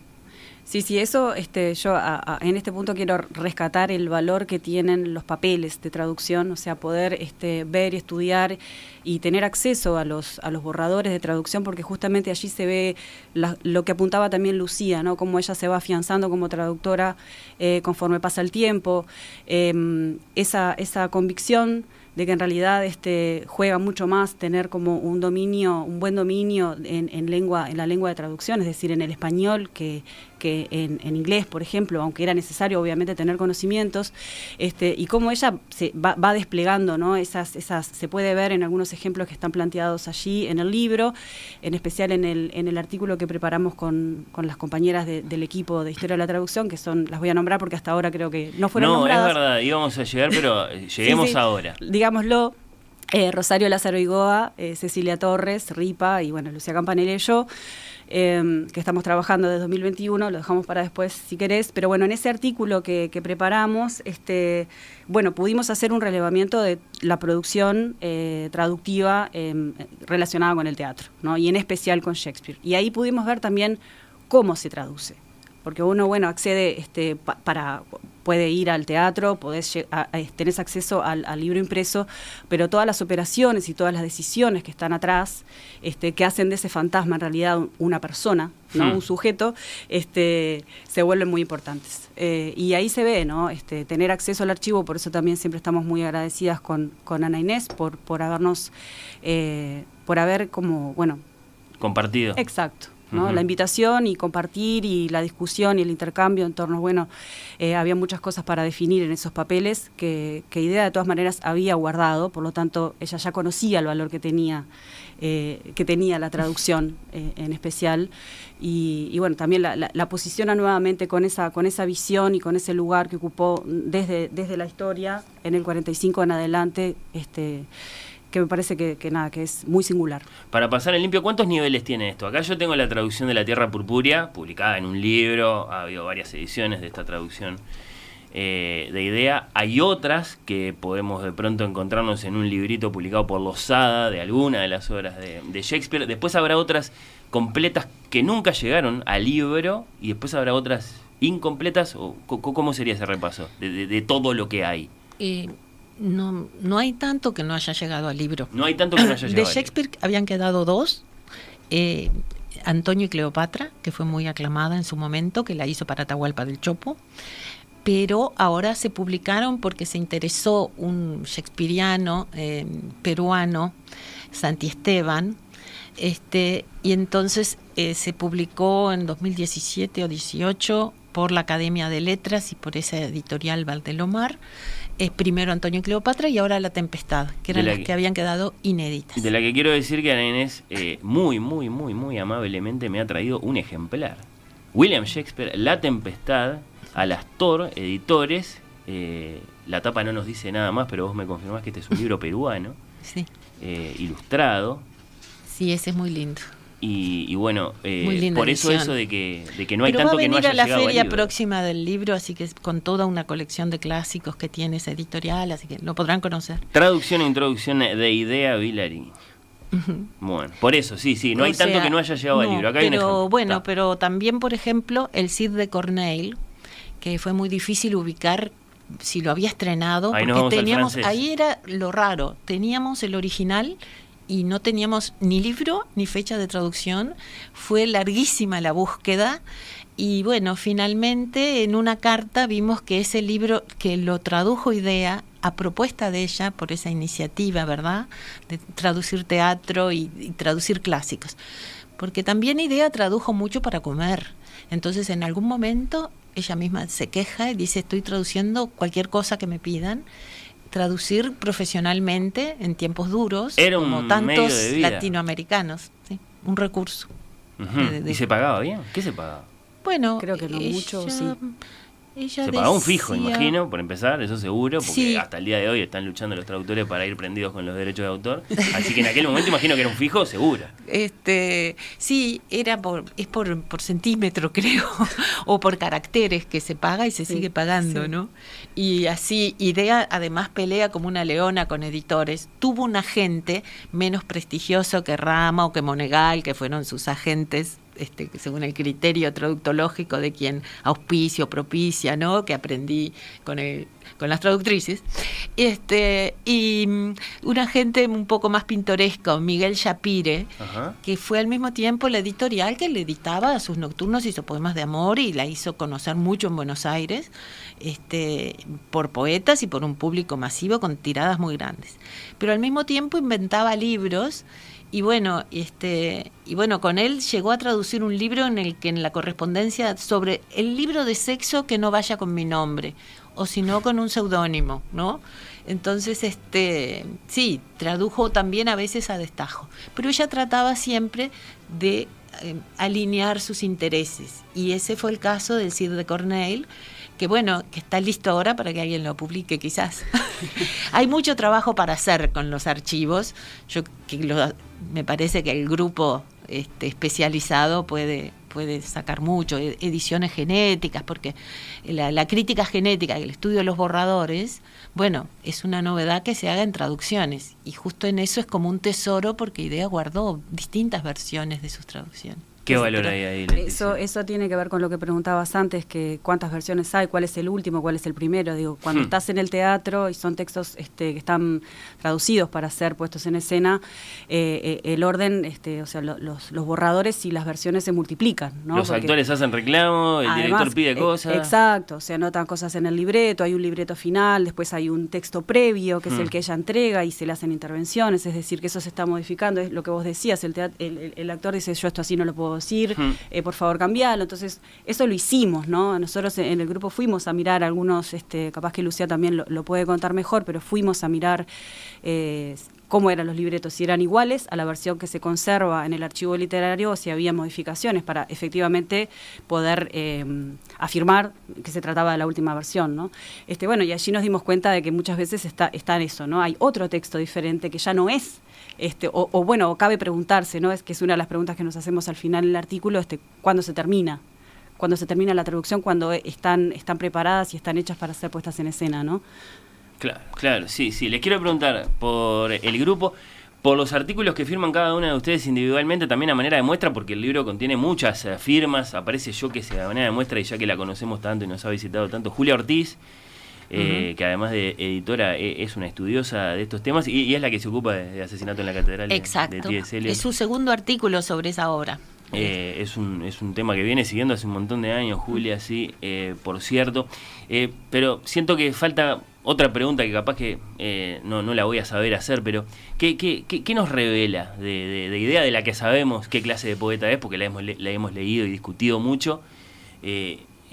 E: Sí, sí, eso este, yo a- a- en este punto quiero rescatar el valor que tienen los papeles de traducción, o sea, poder este, ver estudiar y tener acceso a los, a los borradores de traducción, porque justamente allí se ve la- lo que apuntaba también Lucía, ¿no? Cómo ella se va afianzando como traductora eh, conforme pasa el tiempo, em, esa, esa convicción de que en realidad este juega mucho más tener como un dominio, un buen dominio en, en lengua, en la lengua de traducción, es decir, en el español que, que en, en inglés, por ejemplo, aunque era necesario obviamente tener conocimientos, este, y cómo ella se va, va desplegando, ¿no? Esas, esas, se puede ver en algunos ejemplos que están planteados allí en el libro, en especial en el, en el artículo que preparamos con, con las compañeras de- del equipo de Historia de la Traducción, que son, las voy a nombrar porque hasta ahora creo que no fueron
B: no,
E: nombradas.
B: es verdad, íbamos a llegar, pero lleguemos
E: Sí, sí.
B: ahora.
E: Digámoslo, eh, Rosario Lázaro Igoa, eh, Cecilia Torres, Ripa y bueno, Lucía Campanella y yo, eh, que estamos trabajando desde 2021, lo dejamos para después si querés, pero bueno, en ese artículo que, preparamos, este, bueno, pudimos hacer un relevamiento de la producción eh, traductiva eh, relacionada con el teatro, ¿no? y en especial con Shakespeare. Y ahí pudimos ver también cómo se traduce porque uno bueno accede este pa- para puede ir al teatro podés a- a- tenés acceso al, al libro impreso pero todas las operaciones y todas las decisiones que están atrás este que hacen de ese fantasma en realidad un- una persona no
B: Hmm.
E: un sujeto este se vuelven muy importantes Eh, y ahí se ve no este tener acceso al archivo por eso también siempre estamos muy agradecidas con con Ana Inés por por habernos eh, por haber como bueno
B: Compartido.
E: Exacto. La invitación y compartir y la discusión y el intercambio en torno, bueno, eh, había muchas cosas para definir en esos papeles que, que Idea de todas maneras había guardado, por lo tanto ella ya conocía el valor que tenía, eh, que tenía la traducción eh, en especial. Y, y, bueno, también la, la- la posiciona nuevamente con esa, con esa visión y con ese lugar que ocupó desde, desde la historia en el 45 en adelante, este que me parece que, que nada, que es muy singular.
B: Para pasar en limpio, ¿cuántos niveles tiene esto? Acá yo tengo la traducción de La Tierra Purpúrea, publicada en un libro, ha habido varias ediciones de esta traducción eh, de idea. Hay otras que podemos de pronto encontrarnos en un librito publicado por Lozada de alguna de las obras de, de Shakespeare. Después habrá otras completas que nunca llegaron al libro y después habrá otras incompletas. O, ¿Cómo sería ese repaso de, de- de todo lo que hay?
C: Eh, no, no hay tanto que no haya llegado al libro.
B: No hay tanto que no haya llegado.
C: De
B: al libro.
C: Shakespeare habían quedado dos. eh, Antonio y Cleopatra, que fue muy aclamada en su momento, que la hizo para Atahualpa del Chopo. Pero ahora se publicaron porque se interesó un shakespeariano eh, peruano, Santi Esteban, este, y entonces eh, se publicó en 2017 o 18 por la Academia de Letras y por esa editorial Valdelomar. Es primero Antonio y Cleopatra y ahora La Tempestad, que eran
B: la
C: las
B: que-
C: que habían quedado inéditas.
B: De la que quiero decir que Ana Inés eh, muy, muy, muy, muy amablemente me ha traído un ejemplar. William Shakespeare, La Tempestad, al Astor, editores. eh, la tapa no nos dice nada más, pero vos me confirmás que este es un libro peruano,
C: Sí,
B: eh, ilustrado.
C: sí, ese es muy lindo.
B: Y, y bueno, eh, por eso
C: edición.
B: eso de que, de que no hay
C: Pero
B: tanto
C: va a
B: que no
C: venir
B: haya
C: a la
B: llegado al
C: feria
B: libro.
C: próxima del libro, así que con toda una colección de clásicos que tiene esa editorial, así que lo podrán conocer.
B: Traducción e introducción de Idea Villari. Bueno, por eso, sí, sí, no
C: O
B: hay tanto
C: sea,
B: que no haya llegado al
C: no,
B: libro. Acá hay
C: pero bueno,
B: Está.
C: pero también, por ejemplo, el Cid de Corneille, que fue muy difícil ubicar si lo había estrenado,
B: Ahí
C: porque
B: al
C: teníamos, ahí era lo raro, teníamos el original y no teníamos ni libro ni fecha de traducción, fue larguísima la búsqueda y bueno, finalmente en una carta vimos que ese libro que lo tradujo Idea a propuesta de ella por esa iniciativa, ¿verdad? De traducir teatro y, y traducir clásicos. Porque también Idea tradujo mucho para comer. Entonces en algún momento ella misma se queja y dice, estoy traduciendo cualquier cosa que me pidan. Traducir profesionalmente en tiempos duros,
B: Era un
C: como
B: medio
C: tantos
B: de vida.
C: latinoamericanos, ¿sí? un recurso.
B: Ujú.
C: de- de-
B: ¿Y se pagaba bien? ¿Qué se pagaba?
C: Bueno,
E: Creo que no mucho, sí.
C: Ella
B: Se pagaba un fijo,
C: decía-
B: imagino, por empezar, eso seguro, porque
C: Sí.
B: hasta el día de hoy están luchando los traductores para ir prendidos con los derechos de autor. Así que en aquel momento imagino que era un fijo, seguro.
C: Este, sí, era por, es por, por centímetro, creo, o por caracteres que se paga y se
E: Sí,
C: sigue pagando,
E: sí.
C: ¿no? Y así, Idea además pelea como una leona con editores. Tuvo un agente menos prestigioso que Rama o que Monegal, que fueron sus agentes. Este, según el criterio traductológico de quien auspicio, propicia, ¿no? Que aprendí con, el- con las traductrices. Este, y mm, un agente un poco más pintoresco, Miguel Shapire,
B: Ajá.
C: que fue al mismo tiempo la editorial que le editaba sus nocturnos, hizo poemas de amor y la hizo conocer mucho en Buenos Aires, este, por poetas y por un público masivo con tiradas muy grandes. Pero al mismo tiempo inventaba libros y bueno, este, y bueno, con él llegó a traducir un libro en el que en la correspondencia sobre el libro de sexo que no vaya con mi nombre, o si no con un seudónimo, ¿no? Entonces, este, sí, tradujo también a veces a destajo, pero ella trataba siempre de eh, alinear sus intereses y ese fue el caso del Cid de Corneille, que bueno, que está listo ahora para que alguien lo publique quizás. Hay mucho trabajo para hacer con los archivos. Yo que lo- me parece que el grupo este, especializado puede puede sacar mucho, e- ediciones genéticas, porque la, la crítica genética, el estudio de los borradores, bueno, es una novedad que se haga en traducciones, y justo en eso es como un tesoro porque Idea guardó distintas versiones de sus traducciones.
B: ¿Qué valor hay ahí?
E: Eso, eso tiene que ver con lo que preguntabas antes, que cuántas versiones hay, cuál es el último, cuál es el primero. Digo, cuando
B: Hmm.
E: estás en el teatro y son textos este, que están traducidos para ser puestos en escena, eh, eh, el orden, este, o sea, lo- los, los borradores y las versiones se multiplican. ¿no?
B: Los
E: Porque-
B: actores hacen reclamo, el
E: Además,
B: director pide
E: eh,
B: cosas.
E: Exacto, se anotan cosas en el libreto, hay un libreto final, después hay un texto previo, que es el que ella entrega y se le hacen intervenciones, es decir, que eso se está modificando, es lo que vos decías, el, el- el actor dice, yo esto así no lo puedo decir,
B: Mm.
E: eh, por favor cambialo, entonces eso lo hicimos, ¿no? Nosotros en el grupo fuimos a mirar algunos, este, capaz que Lucía también lo, lo puede contar mejor, pero fuimos a mirar eh, cómo eran los libretos, si eran iguales a la versión que se conserva en el archivo literario o si había modificaciones para efectivamente poder eh, afirmar que se trataba de la última versión, ¿no? Este, bueno, y allí nos dimos cuenta de que muchas veces está, está en eso, ¿no? Hay otro texto diferente que ya no es este, o, o, bueno, cabe preguntarse, ¿no? Es que es una de las preguntas que nos hacemos al final del artículo, este, ¿cuándo se termina? cuando se termina la traducción, cuando están, están preparadas y están hechas para ser puestas en escena, ¿no?
B: Claro, claro, sí, sí. Les quiero preguntar por el grupo, por los artículos que firman cada una de ustedes individualmente, también a manera de muestra, porque el libro contiene muchas eh, firmas, aparece yo que sea a manera de muestra, y ya que la conocemos tanto y nos ha visitado tanto, Julia Ortiz, eh, que además de editora e, es una estudiosa de estos temas y, es la que se ocupa de, asesinato en la catedral
C: Exacto.
B: de
C: Es su segundo artículo sobre esa obra.
B: Eh, es, un, es un tema que viene siguiendo hace un montón de años, Julia, sí, eh, por cierto. pero siento que falta otra pregunta que capaz que no, no la voy a saber hacer, pero ¿qué, qué, qué, nos revela de, de, idea de la que sabemos qué clase de poeta es? Porque la hemos, la hemos leído y discutido mucho.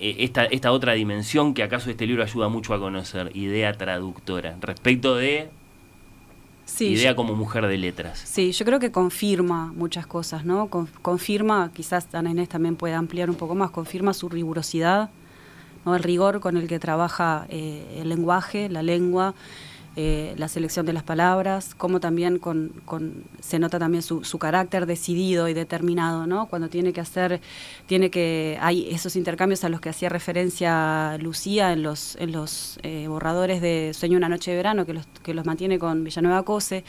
B: Eh, esta, esta otra dimensión que acaso este libro ayuda mucho a conocer, idea traductora, respecto de idea como mujer de letras.
E: Sí, yo creo que confirma muchas cosas, ¿no? confirma, quizás Ana Inés también puede ampliar un poco más, confirma su rigurosidad, ¿no? el rigor con el que trabaja eh, el lenguaje, la lengua, eh, la selección de las palabras, como también con, se nota también su, carácter decidido y determinado, ¿no? Cuando tiene que hacer, tiene que, hay esos intercambios a los que hacía referencia Lucía en los, en los eh, borradores de Sueño una noche de verano, que los, que los mantiene con Villanueva Cose,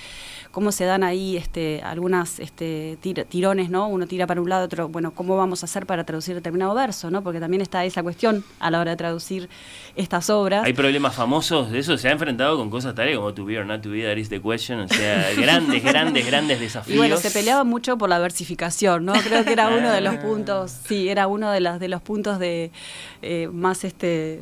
E: cómo se dan ahí este, algunas este, tirones, ¿no? Uno tira para un lado, otro, bueno, ¿cómo vamos a hacer para traducir determinado verso, ¿no? Porque también está esa cuestión a la hora de traducir estas obras.
B: Hay problemas famosos de eso, se ha enfrentado con cosas como to be or not to be, that is the question. O sea, grandes, grandes, grandes desafíos.
E: Y bueno, se peleaba mucho por la versificación, ¿no? Creo que era uno de los ah. puntos, sí, era uno de los, de los puntos de eh, más este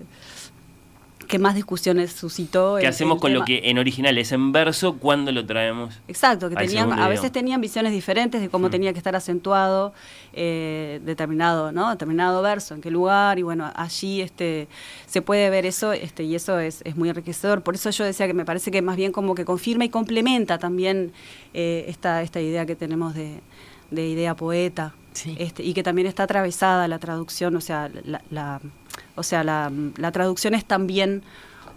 E: que más discusiones suscitó.
B: ¿Qué hacemos con lo que en original es en verso cuando lo traemos?
E: Exacto, que tenían, a veces tenían visiones diferentes de cómo mm. tenía que estar acentuado eh, determinado, ¿no? Determinado verso, en qué lugar, y bueno, allí este se puede ver eso, este, y eso es, muy enriquecedor. Por eso yo decía que me parece que más bien como que confirma y complementa también eh, esta, esta idea que tenemos de, idea poeta. Este, y que también está atravesada la traducción, o sea, la o sea, la, traducción es también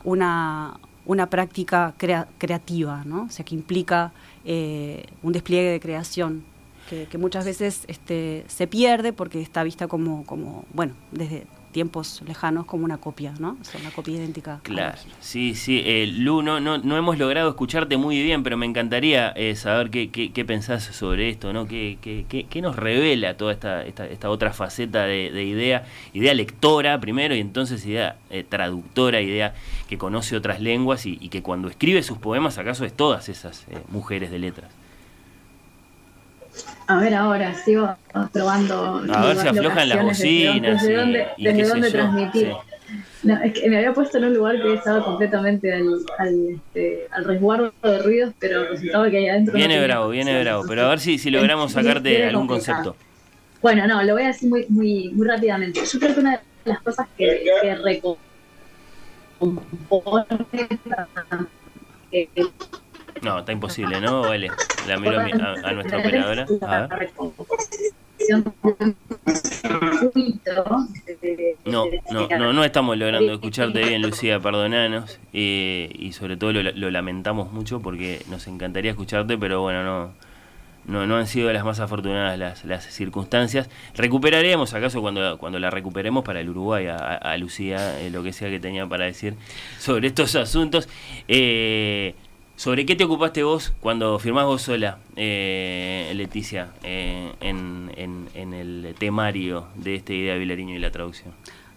E: una, una práctica creativa, ¿no? O sea, que implica eh, un despliegue de creación, que, que, muchas veces este, se pierde porque está vista como, como, bueno, desde tiempos lejanos como una copia, ¿no? O sea, una copia idéntica.
B: Claro, sí, sí. Eh, Lu, no, no, hemos logrado escucharte muy bien, pero me encantaría eh, saber qué, qué, pensás sobre esto, ¿no? ¿Qué, qué, qué nos revela toda esta, esta, esta otra faceta de, idea? Idea lectora primero y entonces idea eh, traductora, idea que conoce otras lenguas y, y, que cuando escribe sus poemas acaso es todas esas mujeres de letras.
D: A ver ahora, sigo probando.
B: A ver si aflojan las bocinas.
D: Desde, dónde, desde dónde transmitir. No, es que me había puesto en un lugar que estaba completamente al, al, este, al resguardo de ruidos, pero resultaba que ahí adentro.
B: Viene bravo, viene bravo. Pero a ver si, si logramos sacarte algún concepto.
D: Bueno, no, lo voy a decir muy, muy, muy rápidamente. Yo creo que una de las cosas que, que recompone
B: no, está imposible, ¿no? Vale. La miro a, a, nuestra operadora. A ver. No, no, no, no estamos logrando escucharte bien, Lucía, perdonanos. y sobre todo lo, lamentamos mucho porque nos encantaría escucharte, pero bueno, no, no, no han sido las más afortunadas las, las circunstancias. Recuperaremos, acaso cuando, cuando la recuperemos para el Uruguay, a, Lucía, eh, lo que sea que tenía para decir sobre estos asuntos. Eh, ¿Sobre qué te ocupaste vos cuando firmás vos sola, eh, Leticia, eh, en, en, el temario de esta idea de Vilariño y la traducción?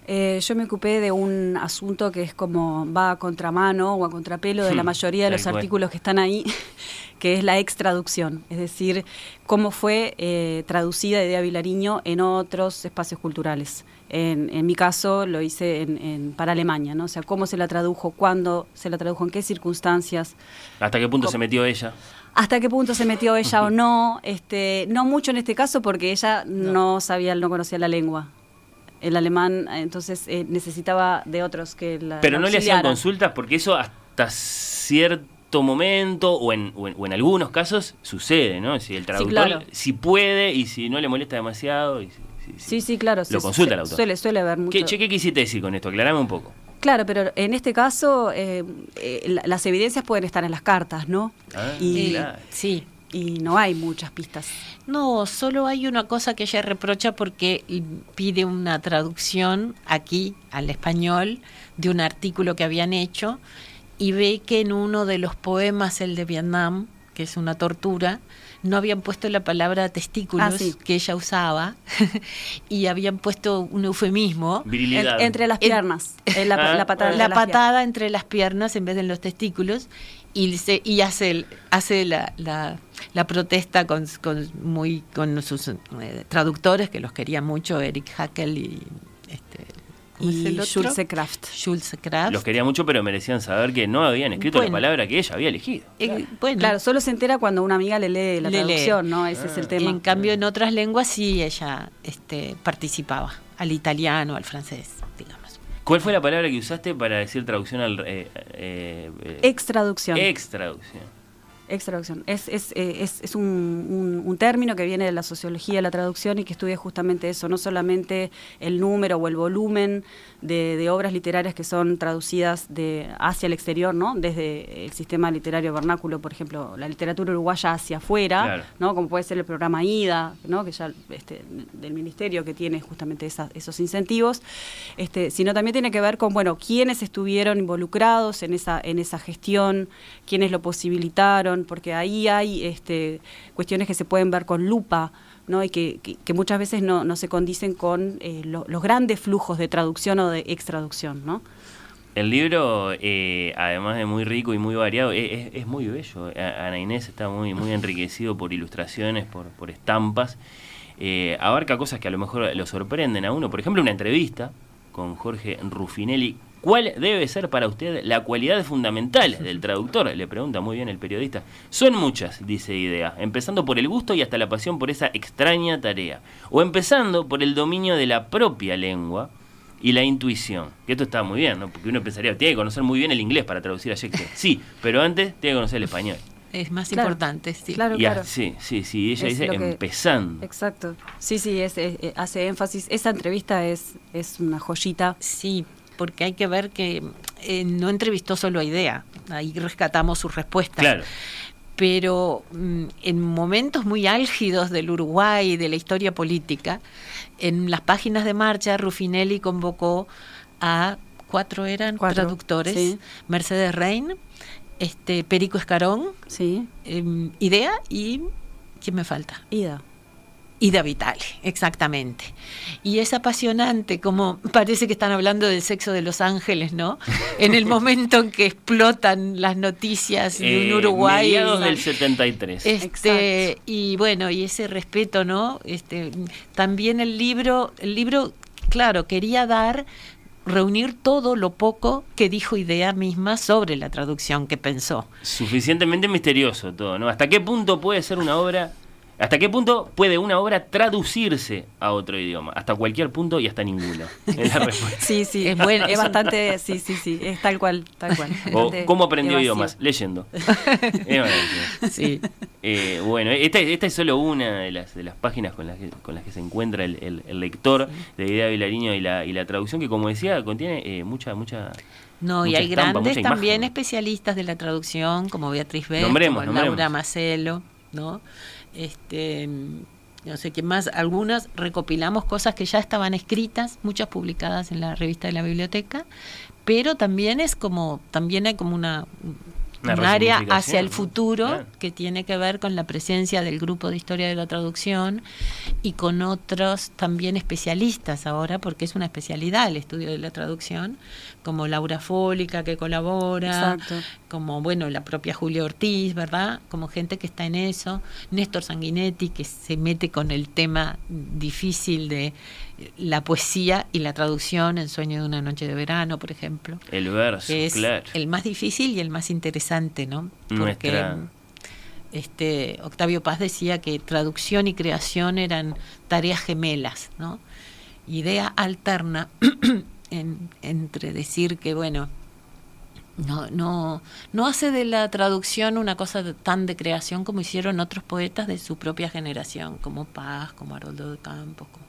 E: Eh, yo me ocupé de un asunto que es como va a contramano o a contrapelo de la hmm, mayoría de los artículos que están ahí, que es la extraducción, es decir, cómo fue eh, traducida Idea Vilariño en otros espacios culturales. En, en mi caso lo hice en, para Alemania, ¿no? O sea, cómo se la tradujo, cuándo se la tradujo, en qué circunstancias.
B: ¿Hasta qué punto se metió ella?
E: hasta qué punto se metió ella o no, este, no mucho en este caso porque ella no sabía, no conocía la lengua el alemán, entonces eh, necesitaba de otros que la.
B: Pero no le hacían consultas porque eso hasta cierto momento o en, o en, algunos casos sucede, ¿no? Si el traductor si puede y si no le molesta demasiado. Y
E: sí, sí, claro.
B: Lo consulta el autor.
E: Suele, suele haber mucho.
B: ¿Qué, ¿Qué, quisiste decir con esto? Aclarame un poco.
E: Claro, pero en este caso eh, eh, las evidencias pueden estar en las cartas, ¿no?
B: Ah, y,
C: Sí,
E: y no hay muchas pistas.
C: No, solo hay una cosa que ella reprocha porque pide una traducción aquí al español de un artículo que habían hecho y ve que en uno de los poemas, el de Vietnam, que es una tortura, no habían puesto la palabra testículos
E: Ah, sí.
C: que ella usaba y habían puesto un eufemismo.
E: En- entre las
C: En-
E: piernas. la,
B: Ah.
E: la patada.
C: la entre las piernas en vez de en los testículos y, se, y hace, el- hace la, la, la protesta con, con, muy, con sus eh, traductores que los quería mucho, Eric Hackel y... Este, ¿cómo es
E: Y? Schulze Kraft.
C: Schulze Kraft.
B: Los quería mucho, pero merecían saber que no habían escrito
C: Bueno.
B: la palabra que ella había elegido.
C: Eh, bueno,
E: Claro, solo se entera cuando una amiga le lee la
C: Le lee.
E: traducción, ¿no? Ese es el tema.
C: en cambio en otras lenguas sí ella este, participaba, al italiano, al francés, digamos.
B: ¿Cuál fue la palabra que usaste para decir traducción al... Eh, eh, eh,
E: Extraducción.
B: Extraducción.
E: Extraducción. Es, es, eh, es, es un, un- un término que viene de la sociología de la traducción y que estudia justamente eso, no solamente el número o el volumen de, de obras literarias que son traducidas de hacia el exterior, ¿no? Desde el sistema literario vernáculo, por ejemplo, la literatura uruguaya hacia afuera,
B: Claro.
E: ¿no? Como puede ser el programa IDA, ¿no? Que ya este, del ministerio que tiene justamente esa- esos incentivos, este, sino también tiene que ver con, bueno, quiénes estuvieron involucrados en esa, en esa gestión, quiénes lo posibilitaron, porque ahí hay este, cuestiones que se pueden ver con lupa, ¿no? y que, muchas veces no, se condicen con eh, lo- los grandes flujos de traducción o de extraducción. ¿no?
B: El libro, eh, además de muy rico y muy variado, es, muy bello. Ana Inés está muy, enriquecido por ilustraciones, por, estampas. Eh, abarca cosas que a lo mejor lo sorprenden a uno. Por ejemplo, una entrevista con Jorge Ruffinelli. ¿Cuál debe ser para usted la cualidad fundamental del traductor? Le pregunta muy bien el periodista. Son muchas, dice Idea, empezando por el gusto y hasta la pasión por esa extraña tarea. O empezando por el dominio de la propia lengua y la intuición. Que esto está muy bien, ¿no? Porque uno pensaría, tiene que conocer muy bien el inglés para traducir a Shakespeare. Sí, pero antes tiene que conocer el español.
C: Es más
E: Claro,
C: importante, sí.
E: claro.
B: A- sí, sí, sí, ella
E: Es
B: dice
E: que-
B: empezando.
E: Exacto. Sí, sí, es, es- hace énfasis. Esa entrevista es, es una joyita.
C: Sí, porque hay que ver que eh, no entrevistó solo a Idea, ahí rescatamos sus respuestas.
B: Claro.
C: Pero mm, en momentos muy álgidos del Uruguay y de la historia política, en las páginas de marcha, Rufinelli convocó a cuatro eran
E: Cuatro,
C: traductores,
E: sí.
C: Mercedes Rein, este Perico Escarón,
E: Sí.
C: em, Idea y ¿quién me falta?
E: Ida.
C: Ida Vitale, exactamente. Y es apasionante como parece que están hablando del sexo de los ángeles, ¿no? En el momento en que explotan las noticias de un
B: Eh,
C: Uruguay.
B: Mediados del 73.
C: Este,
E: Exacto.
C: y bueno, y ese respeto, ¿no? Este, también el libro, el libro, claro, quería dar reunir todo lo poco que dijo Idea misma sobre la traducción que pensó.
B: Suficientemente misterioso todo, ¿no? ¿Hasta qué punto puede ser una obra... ¿Hasta qué punto puede una obra traducirse a otro idioma? Hasta cualquier punto y hasta ninguno. Es la respuesta.
E: Sí, sí,
C: Es bueno,
E: es bastante, sí, sí, sí, es tal cual, tal cual.
B: O cómo aprendió
E: evasivo.
B: idiomas, leyendo. Es maravilloso.
C: Sí.
B: Eh, bueno, esta, esta es solo una de las, de las páginas con las que, con las que se encuentra el, el- el lector de Idea Vilariño y la, y la traducción, que como decía, contiene eh, mucha, mucha...
C: No, y hay
B: estampa,
C: grandes también especialistas de la traducción, como Beatriz Bell,
B: Nombremos,
C: como
B: nombremos.
C: Laura Macelo, ¿no? Este, no sé qué más, algunas recopilamos cosas que ya estaban escritas, muchas publicadas en la revista de la biblioteca, pero también es como, también hay como una,
B: Una
C: un área hacia el futuro
B: Claro.
C: que tiene que ver con la presencia del grupo de historia de la traducción y con otros también especialistas ahora, porque es una especialidad el estudio de la traducción, como Laura Fólica que colabora,
E: Exacto.
C: como bueno la propia Julia Ortiz, ¿verdad? Como gente que está en eso, Néstor Sanguinetti que se mete con el tema difícil de la poesía y la traducción en Sueño de una noche de verano, por ejemplo
B: El verso,
C: que es
B: claro.
C: el más difícil y el más interesante, ¿no? Porque
B: Nuestra-
C: este Octavio Paz decía que traducción y creación eran tareas gemelas, ¿no? Idea alterna en- entre decir que bueno no, no, no hace de la traducción una cosa de- tan de creación como hicieron otros poetas de su propia generación, como Paz, como Haroldo de Campos, como-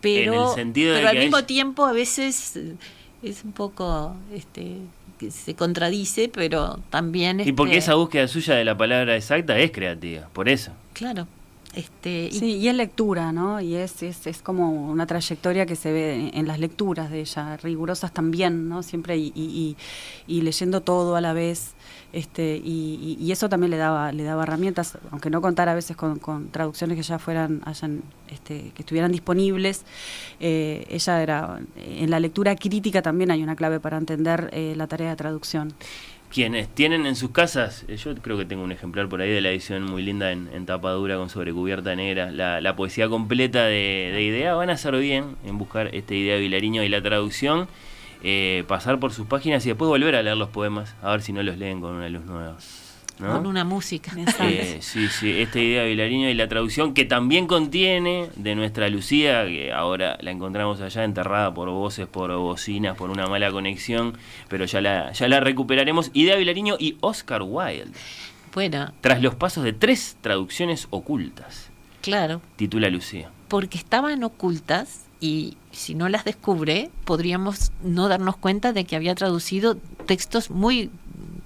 C: pero,
B: En el sentido de
C: pero al mismo
B: es-
C: tiempo a veces eh, es un poco este que se contradice, pero también...
B: Y porque
C: este,
B: esa búsqueda suya de la palabra exacta es creativa, por eso.
C: Claro. Este, y-
E: Sí, y es lectura, ¿no? Y es, es, es como una trayectoria que se ve en, en las lecturas de ella, rigurosas también, ¿no? Siempre y, y, y- y leyendo todo a la vez. Este, y, y- eso también le daba, le daba herramientas, aunque no contara a veces con, traducciones que ya fueran, hayan, este, que estuvieran disponibles. eh, ella era, en la lectura crítica también hay una clave para entender eh, la tarea de traducción.
B: Quienes tienen en sus casas, eh, yo creo que tengo un ejemplar por ahí de la edición muy linda en, en tapa dura con sobrecubierta negra, la, poesía completa de, de Idea, van a hacer bien en buscar esta idea de Vilariño y la traducción, eh, pasar por sus páginas y después volver a leer los poemas, a ver si no los leen con una luz nueva. ¿no?
C: con una música.
B: Eh, sí, sí, esta idea de Vilariño y la traducción que también contiene de nuestra Lucía, que ahora la encontramos allá enterrada por voces, por bocinas, por una mala conexión, pero ya la, ya la recuperaremos. Idea Vilariño y Oscar Wilde,
C: Bueno,
B: tras los pasos de tres traducciones ocultas,
C: claro,
B: titula Lucía.
C: porque estaban ocultas y si no las descubre, podríamos no darnos cuenta de que había traducido textos muy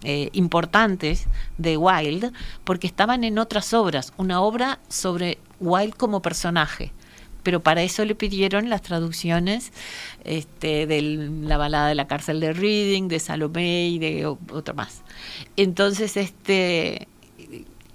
C: eh, importantes de Wilde, porque estaban en otras obras, una obra sobre Wilde como personaje. Pero para eso le pidieron las traducciones este, de la balada de la cárcel de Reading, de Salomé y de otro más. Entonces, este,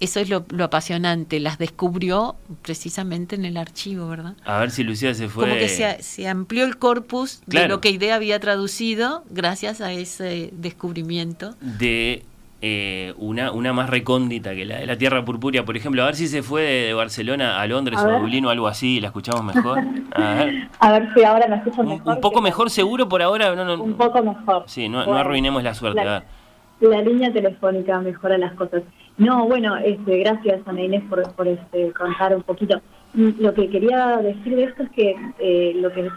C: eso es lo, lo apasionante. Las descubrió precisamente en el archivo, ¿verdad?
B: A ver si Lucía se fue...
C: Como que se, se amplió el corpus de lo que Idea había traducido gracias a ese descubrimiento.
B: de eh, una, una más recóndita que la de la Tierra Purpúrea, por ejemplo. A ver si se fue de, de Barcelona a Londres
D: A
B: o a. Dublín o algo así y la escuchamos mejor. A ver.
D: A ver si ahora me escuchan
B: Un,
D: mejor.
B: un poco mejor seguro por ahora. No, no,
D: Un poco mejor.
B: Sí, no, no arruinemos la suerte.
D: la-
B: a ver.
D: La línea telefónica mejora las cosas. No, bueno, este, gracias Ana Inés por, por este, contar un poquito. Mm, Lo que quería decir de esto es que eh, lo que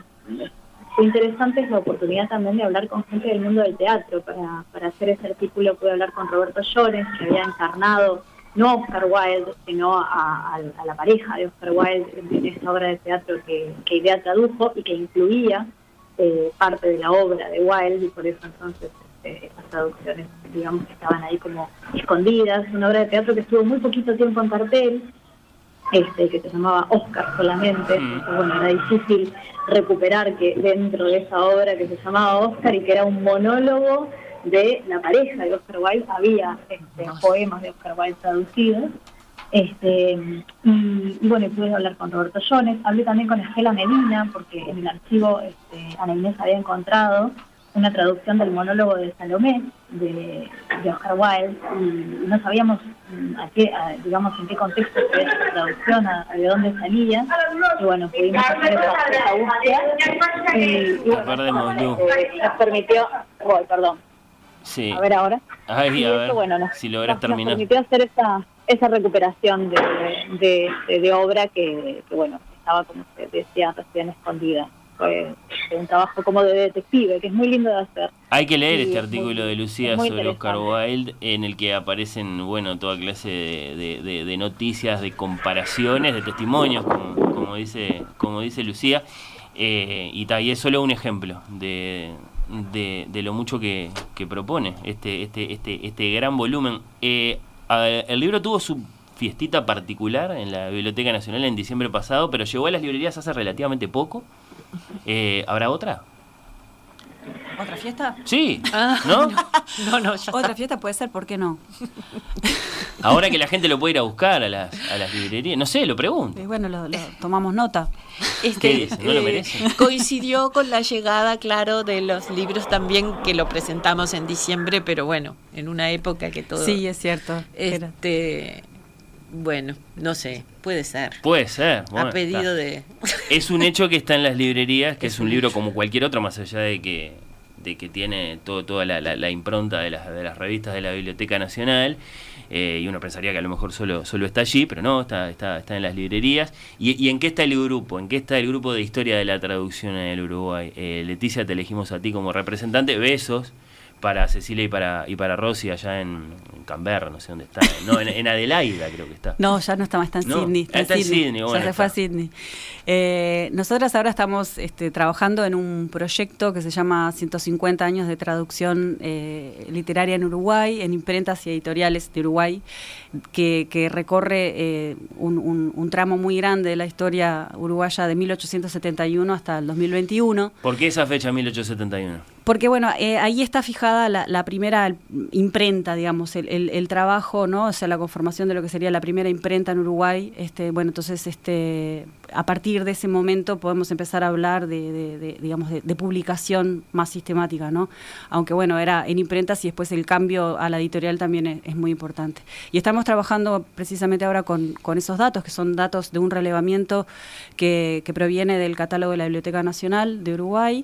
D: fue interesante es la oportunidad también de hablar con gente del mundo del teatro. Para, para hacer ese artículo pude hablar con Roberto Llores, que había encarnado no Oscar Wilde, sino a, la pareja de Oscar Wilde en, en esta obra de teatro que, que Idea tradujo y que incluía eh, parte de la obra de Wilde y por eso entonces estas traducciones digamos que estaban ahí como escondidas, una obra de teatro que estuvo muy poquito tiempo en cartel, este, que se llamaba Oscar solamente,
B: Mm.
D: entonces, bueno, era difícil recuperar que dentro de esa obra que se llamaba Oscar y que era un monólogo de la pareja de Oscar Wilde, había este, poemas de Oscar Wilde traducidos. Este, y, y bueno, pude hablar con Roberto Jones, hablé también con Estela Medina, porque en el archivo este, Ana Inés había encontrado una traducción del monólogo de Salomé, de, de Oscar Wilde, y no sabíamos mm, a qué, a- digamos, en qué contexto fue esa traducción, a, a de dónde salía, y bueno, pudimos hacer esa, búsqueda. Y, y bueno,
B: perdemos,
D: eh, nos permitió, oh, perdón,
B: Sí.
D: a ver ahora.
B: Ay,
D: Y
B: a ver
D: bueno, nos-
B: si logras
D: nos- nos
B: terminar.
D: permitió hacer esa, esa recuperación de, de, de- de obra que, que, bueno, estaba, como se decía, recién escondida. Un trabajo como de detective, que es muy lindo de hacer.
B: Hay que leer este
D: es
B: artículo
D: muy-
B: de Lucía sobre Oscar. Wilde, en el que aparecen, bueno, toda clase de, de- de- de noticias, de comparaciones, de testimonios, como, como dice, como dice Lucía. Eh, y, ta, y es solo un ejemplo de, de- de lo mucho que, que propone este, este, este, este gran volumen. Eh, el libro tuvo su fiestita particular en la Biblioteca Nacional en diciembre pasado, pero llegó a las librerías hace relativamente poco. Eh, ¿Habrá otra?
E: ¿Otra fiesta?
B: Sí,
C: Ah,
B: ¿no?
C: No, no, ya
E: Otra
C: está.
E: fiesta puede ser, ¿por qué no?
B: Ahora que la gente lo puede ir a buscar a las, a las librerías, no sé, lo pregunto.
E: Y bueno, lo, lo- tomamos nota.
C: Este,
B: ¿Qué dice? ¿No lo
C: eh,
B: merece?
C: coincidió con la llegada, claro, de los libros también que lo presentamos en diciembre, pero bueno, en una época que todo...
E: Sí, es cierto.
C: Este, bueno, no sé, puede ser.
B: Puede ser. bueno,
C: a pedido
B: está.
C: de...
B: Es un hecho que está en las librerías, que es,
C: Es
B: un libro
C: hecho.
B: como cualquier otro, más allá de que, de que tiene todo, toda la, la- la impronta de las, de las revistas de la Biblioteca Nacional. eh, y uno pensaría que a lo mejor solo, solo está allí, pero no, está, está, está en las librerías. ¿Y, y en qué está el grupo? ¿En qué está el grupo de historia de la traducción en el Uruguay? Eh, Leticia, te elegimos a ti como representante. Besos para Cecilia y para y para Rosy allá en, Canberra, no sé dónde está. No, en, Adelaida creo que está.
E: No, ya no está más, está en Sydney.
B: Está, en Sydney,
E: ya se fue a Sydney. Eh, nosotras ahora estamos este, trabajando en un proyecto que se llama 150 años de traducción eh, literaria en Uruguay, en imprentas y editoriales de Uruguay, que, recorre eh, un, un, tramo muy grande de la historia uruguaya de 1871 hasta el 2021.
B: ¿Por qué esa fecha 1871?
E: Porque bueno, eh, ahí está fijada la, primera imprenta, digamos, el, trabajo, ¿no? O sea, la conformación de lo que sería la primera imprenta en Uruguay. Este, bueno, entonces, este, a partir de ese momento podemos empezar a hablar de, digamos, de, publicación más sistemática, ¿no? Aunque bueno, era en imprentas y después el cambio a la editorial también es, muy importante. Y estamos trabajando precisamente ahora con, esos datos, que son datos de un relevamiento que, que proviene del catálogo de la Biblioteca Nacional de Uruguay.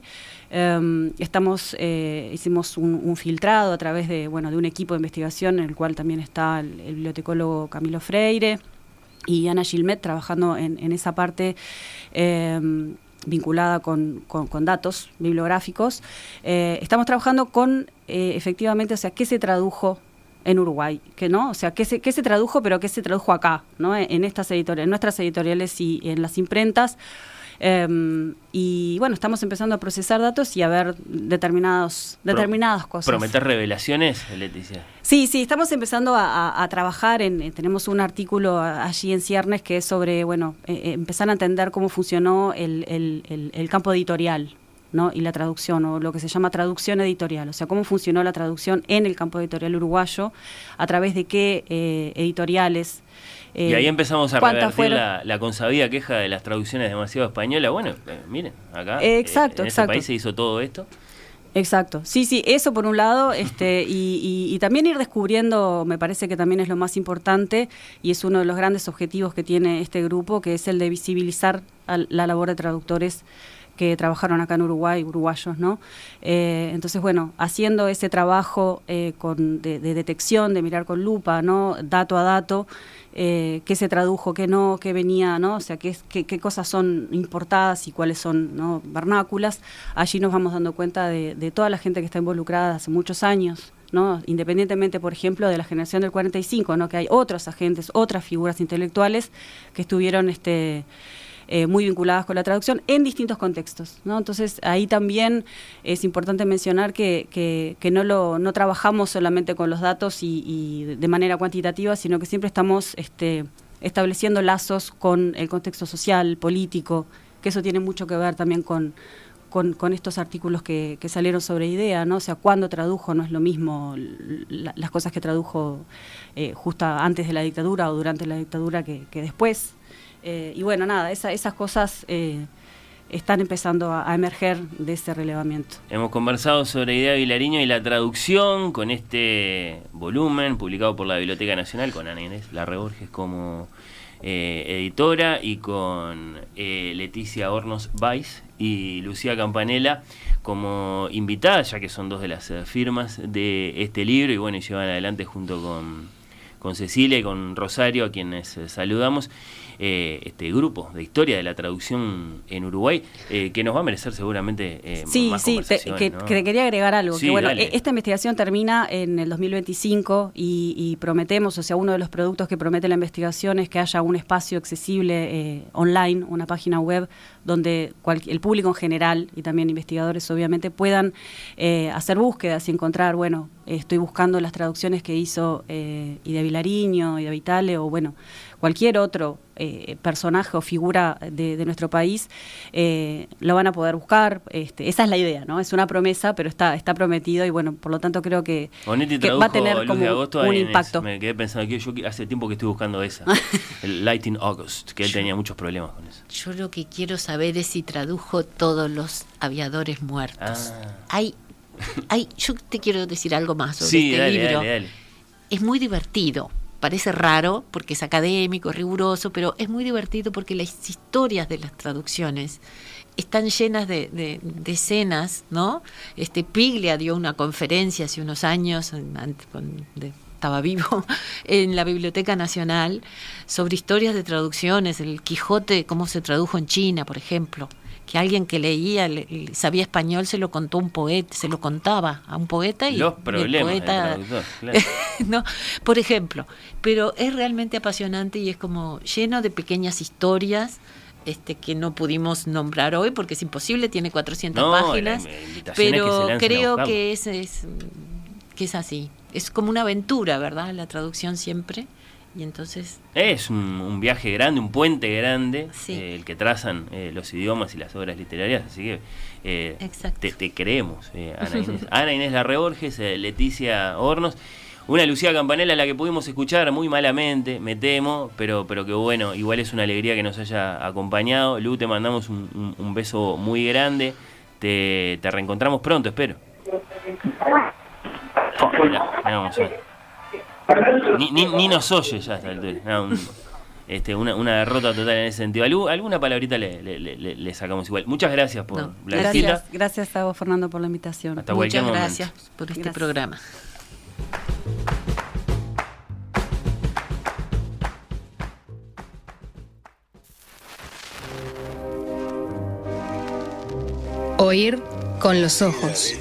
E: Em, estamos, eh, hicimos un, filtrado a través de, bueno, de un equipo de investigación en el cual también está el, bibliotecólogo Camilo Freire y Ana Gilmet trabajando en, esa parte em, vinculada con, datos bibliográficos. Eh, estamos trabajando con, eh, efectivamente, o sea, qué se tradujo en Uruguay, que no, o sea, qué se, qué se tradujo, pero qué se tradujo acá, ¿no? En estas editoriales, en nuestras editoriales y en las imprentas Em, y bueno, estamos empezando a procesar datos y a ver determinados, determinadas cosas.
B: ¿Prometer revelaciones, Leticia?
E: Sí, sí, estamos empezando a, trabajar en, eh, tenemos un artículo allí en Ciernes que es sobre, bueno, eh, eh, empezar a entender cómo funcionó el, el, campo editorial. ¿no? y la traducción, o lo que se llama traducción editorial, o sea, cómo funcionó la traducción en el campo editorial uruguayo, a través de qué editoriales
B: y ahí empezamos a revertir la, consabida queja de las traducciones demasiado españolas. Bueno, eh, miren, acá
E: eh, exacto,
B: en
E: este
B: país se hizo todo esto.
E: Exacto, sí, sí, eso por un lado, este, y, también ir descubriendo, me parece que también es lo más importante y es uno de los grandes objetivos que tiene este grupo, que es el de visibilizar la labor de traductores que trabajaron acá en Uruguay, uruguayos, ¿no? Eh, entonces, bueno, haciendo ese trabajo con, de, de, detección, de mirar con lupa, ¿no? Dato a dato, eh, qué se tradujo, qué no, qué venía, ¿no? O sea, qué, qué, cosas son importadas y cuáles son ¿no? vernáculas. Allí nos vamos dando cuenta de, toda la gente que está involucrada hace muchos años, ¿no? Independientemente, por ejemplo, de la generación del 45, ¿no? Que hay otros agentes, otras figuras intelectuales que estuvieron este eh, muy vinculadas con la traducción en distintos contextos. Entonces ahí también es importante mencionar que, que, no, lo, no trabajamos solamente con los datos y, de manera cuantitativa, sino que siempre estamos este, estableciendo lazos con el contexto social, político, que eso tiene mucho que ver también con, con, estos artículos que, salieron sobre idea, ¿no? O sea, cuándo tradujo no es lo mismo las cosas que tradujo eh, justo antes de la dictadura o durante la dictadura que, que después. Eh, y bueno, nada, esas cosas eh, están empezando a, emerger de ese relevamiento.
B: Hemos conversado sobre Idea Vilariño y la traducción con este volumen publicado por la Biblioteca Nacional con Ana Inés Larre Borges como eh, editora y con Leticia Hornos Weiss y Lucía Campanella como invitada, ya que son dos de las firmas de este libro y bueno, y llevan adelante junto con, con Cecilia y con Rosario, a quienes saludamos. Eh, este grupo de historia de la traducción en Uruguay, eh, que nos va a merecer seguramente
E: eh, sí, sí, que, quería agregar algo. que, bueno, e, esta investigación termina en el 2025 y, prometemos, o sea, uno de los productos que promete la investigación es que haya un espacio accesible online, una página web donde el público en general y también investigadores obviamente puedan hacer búsquedas y encontrar, bueno, estoy buscando las traducciones que hizo eh, Ida Vilariño, Ida Vitale o bueno, cualquier otro eh, personaje o figura de, nuestro país, eh, lo van a poder buscar. Este, esa es la idea, ¿no? Es una promesa, pero está, está prometido y bueno, por lo tanto creo que, va a tener como un impacto.
B: Me quedé pensando que yo hace tiempo que estoy buscando esa, el Lighting August, que él tenía muchos problemas con eso.
C: Yo lo que quiero saber es si tradujo todos los aviadores muertos. Ah. Hay, hay, yo te quiero decir algo más sobre este libro. Es muy divertido parece raro porque es académico, riguroso, pero es muy divertido porque las historias de las traducciones están llenas de, escenas, ¿no? Este Piglia dio una conferencia hace unos años, estaba vivo, en la Biblioteca Nacional, sobre historias de traducciones, el Quijote, cómo se tradujo en China, por ejemplo que alguien que leía, le- sabía español, se lo contó un poeta, se lo contaba a un poeta y,
B: Los
C: y el
B: problemas del
C: poeta
B: traductor, claro.
C: no, por ejemplo, pero es realmente apasionante y es como lleno de pequeñas historias este que no pudimos nombrar hoy porque es imposible, tiene 400
B: No,
C: páginas,
B: que
C: pero
B: a
C: creo que es, es, que es así. Es como una aventura, ¿verdad? La traducción siempre. Y entonces,
B: Es un, un viaje grande, un puente grande,
C: Sí.
B: eh, el que trazan eh, los idiomas y las obras literarias, así que eh,
C: Exacto.
B: te, te creemos, eh, Ana Inés. Ana Inés Larreborges, eh, Leticia Hornos, una Lucía Campanella a la que pudimos escuchar muy malamente, me temo, pero, pero que bueno, igual es una alegría que nos haya acompañado. Lu, te mandamos un, un- un beso muy grande, te, te reencontramos pronto, espero. Oh, mirá, mirá cómo suena. Ni, ni, ni nos oye ya a esta altura. No, un- este, una, una derrota total en ese sentido. Algu- alguna palabrita le, le- le- le sacamos igual. Muchas gracias por
C: No,
B: la visita.
E: Gracias, gracias a vos, Fernando, por la invitación.
B: Hasta
C: muchas
B: momento.
C: gracias por este
E: Gracias.
C: programa.
A: Oír con los ojos.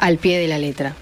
A: Al pie de la letra.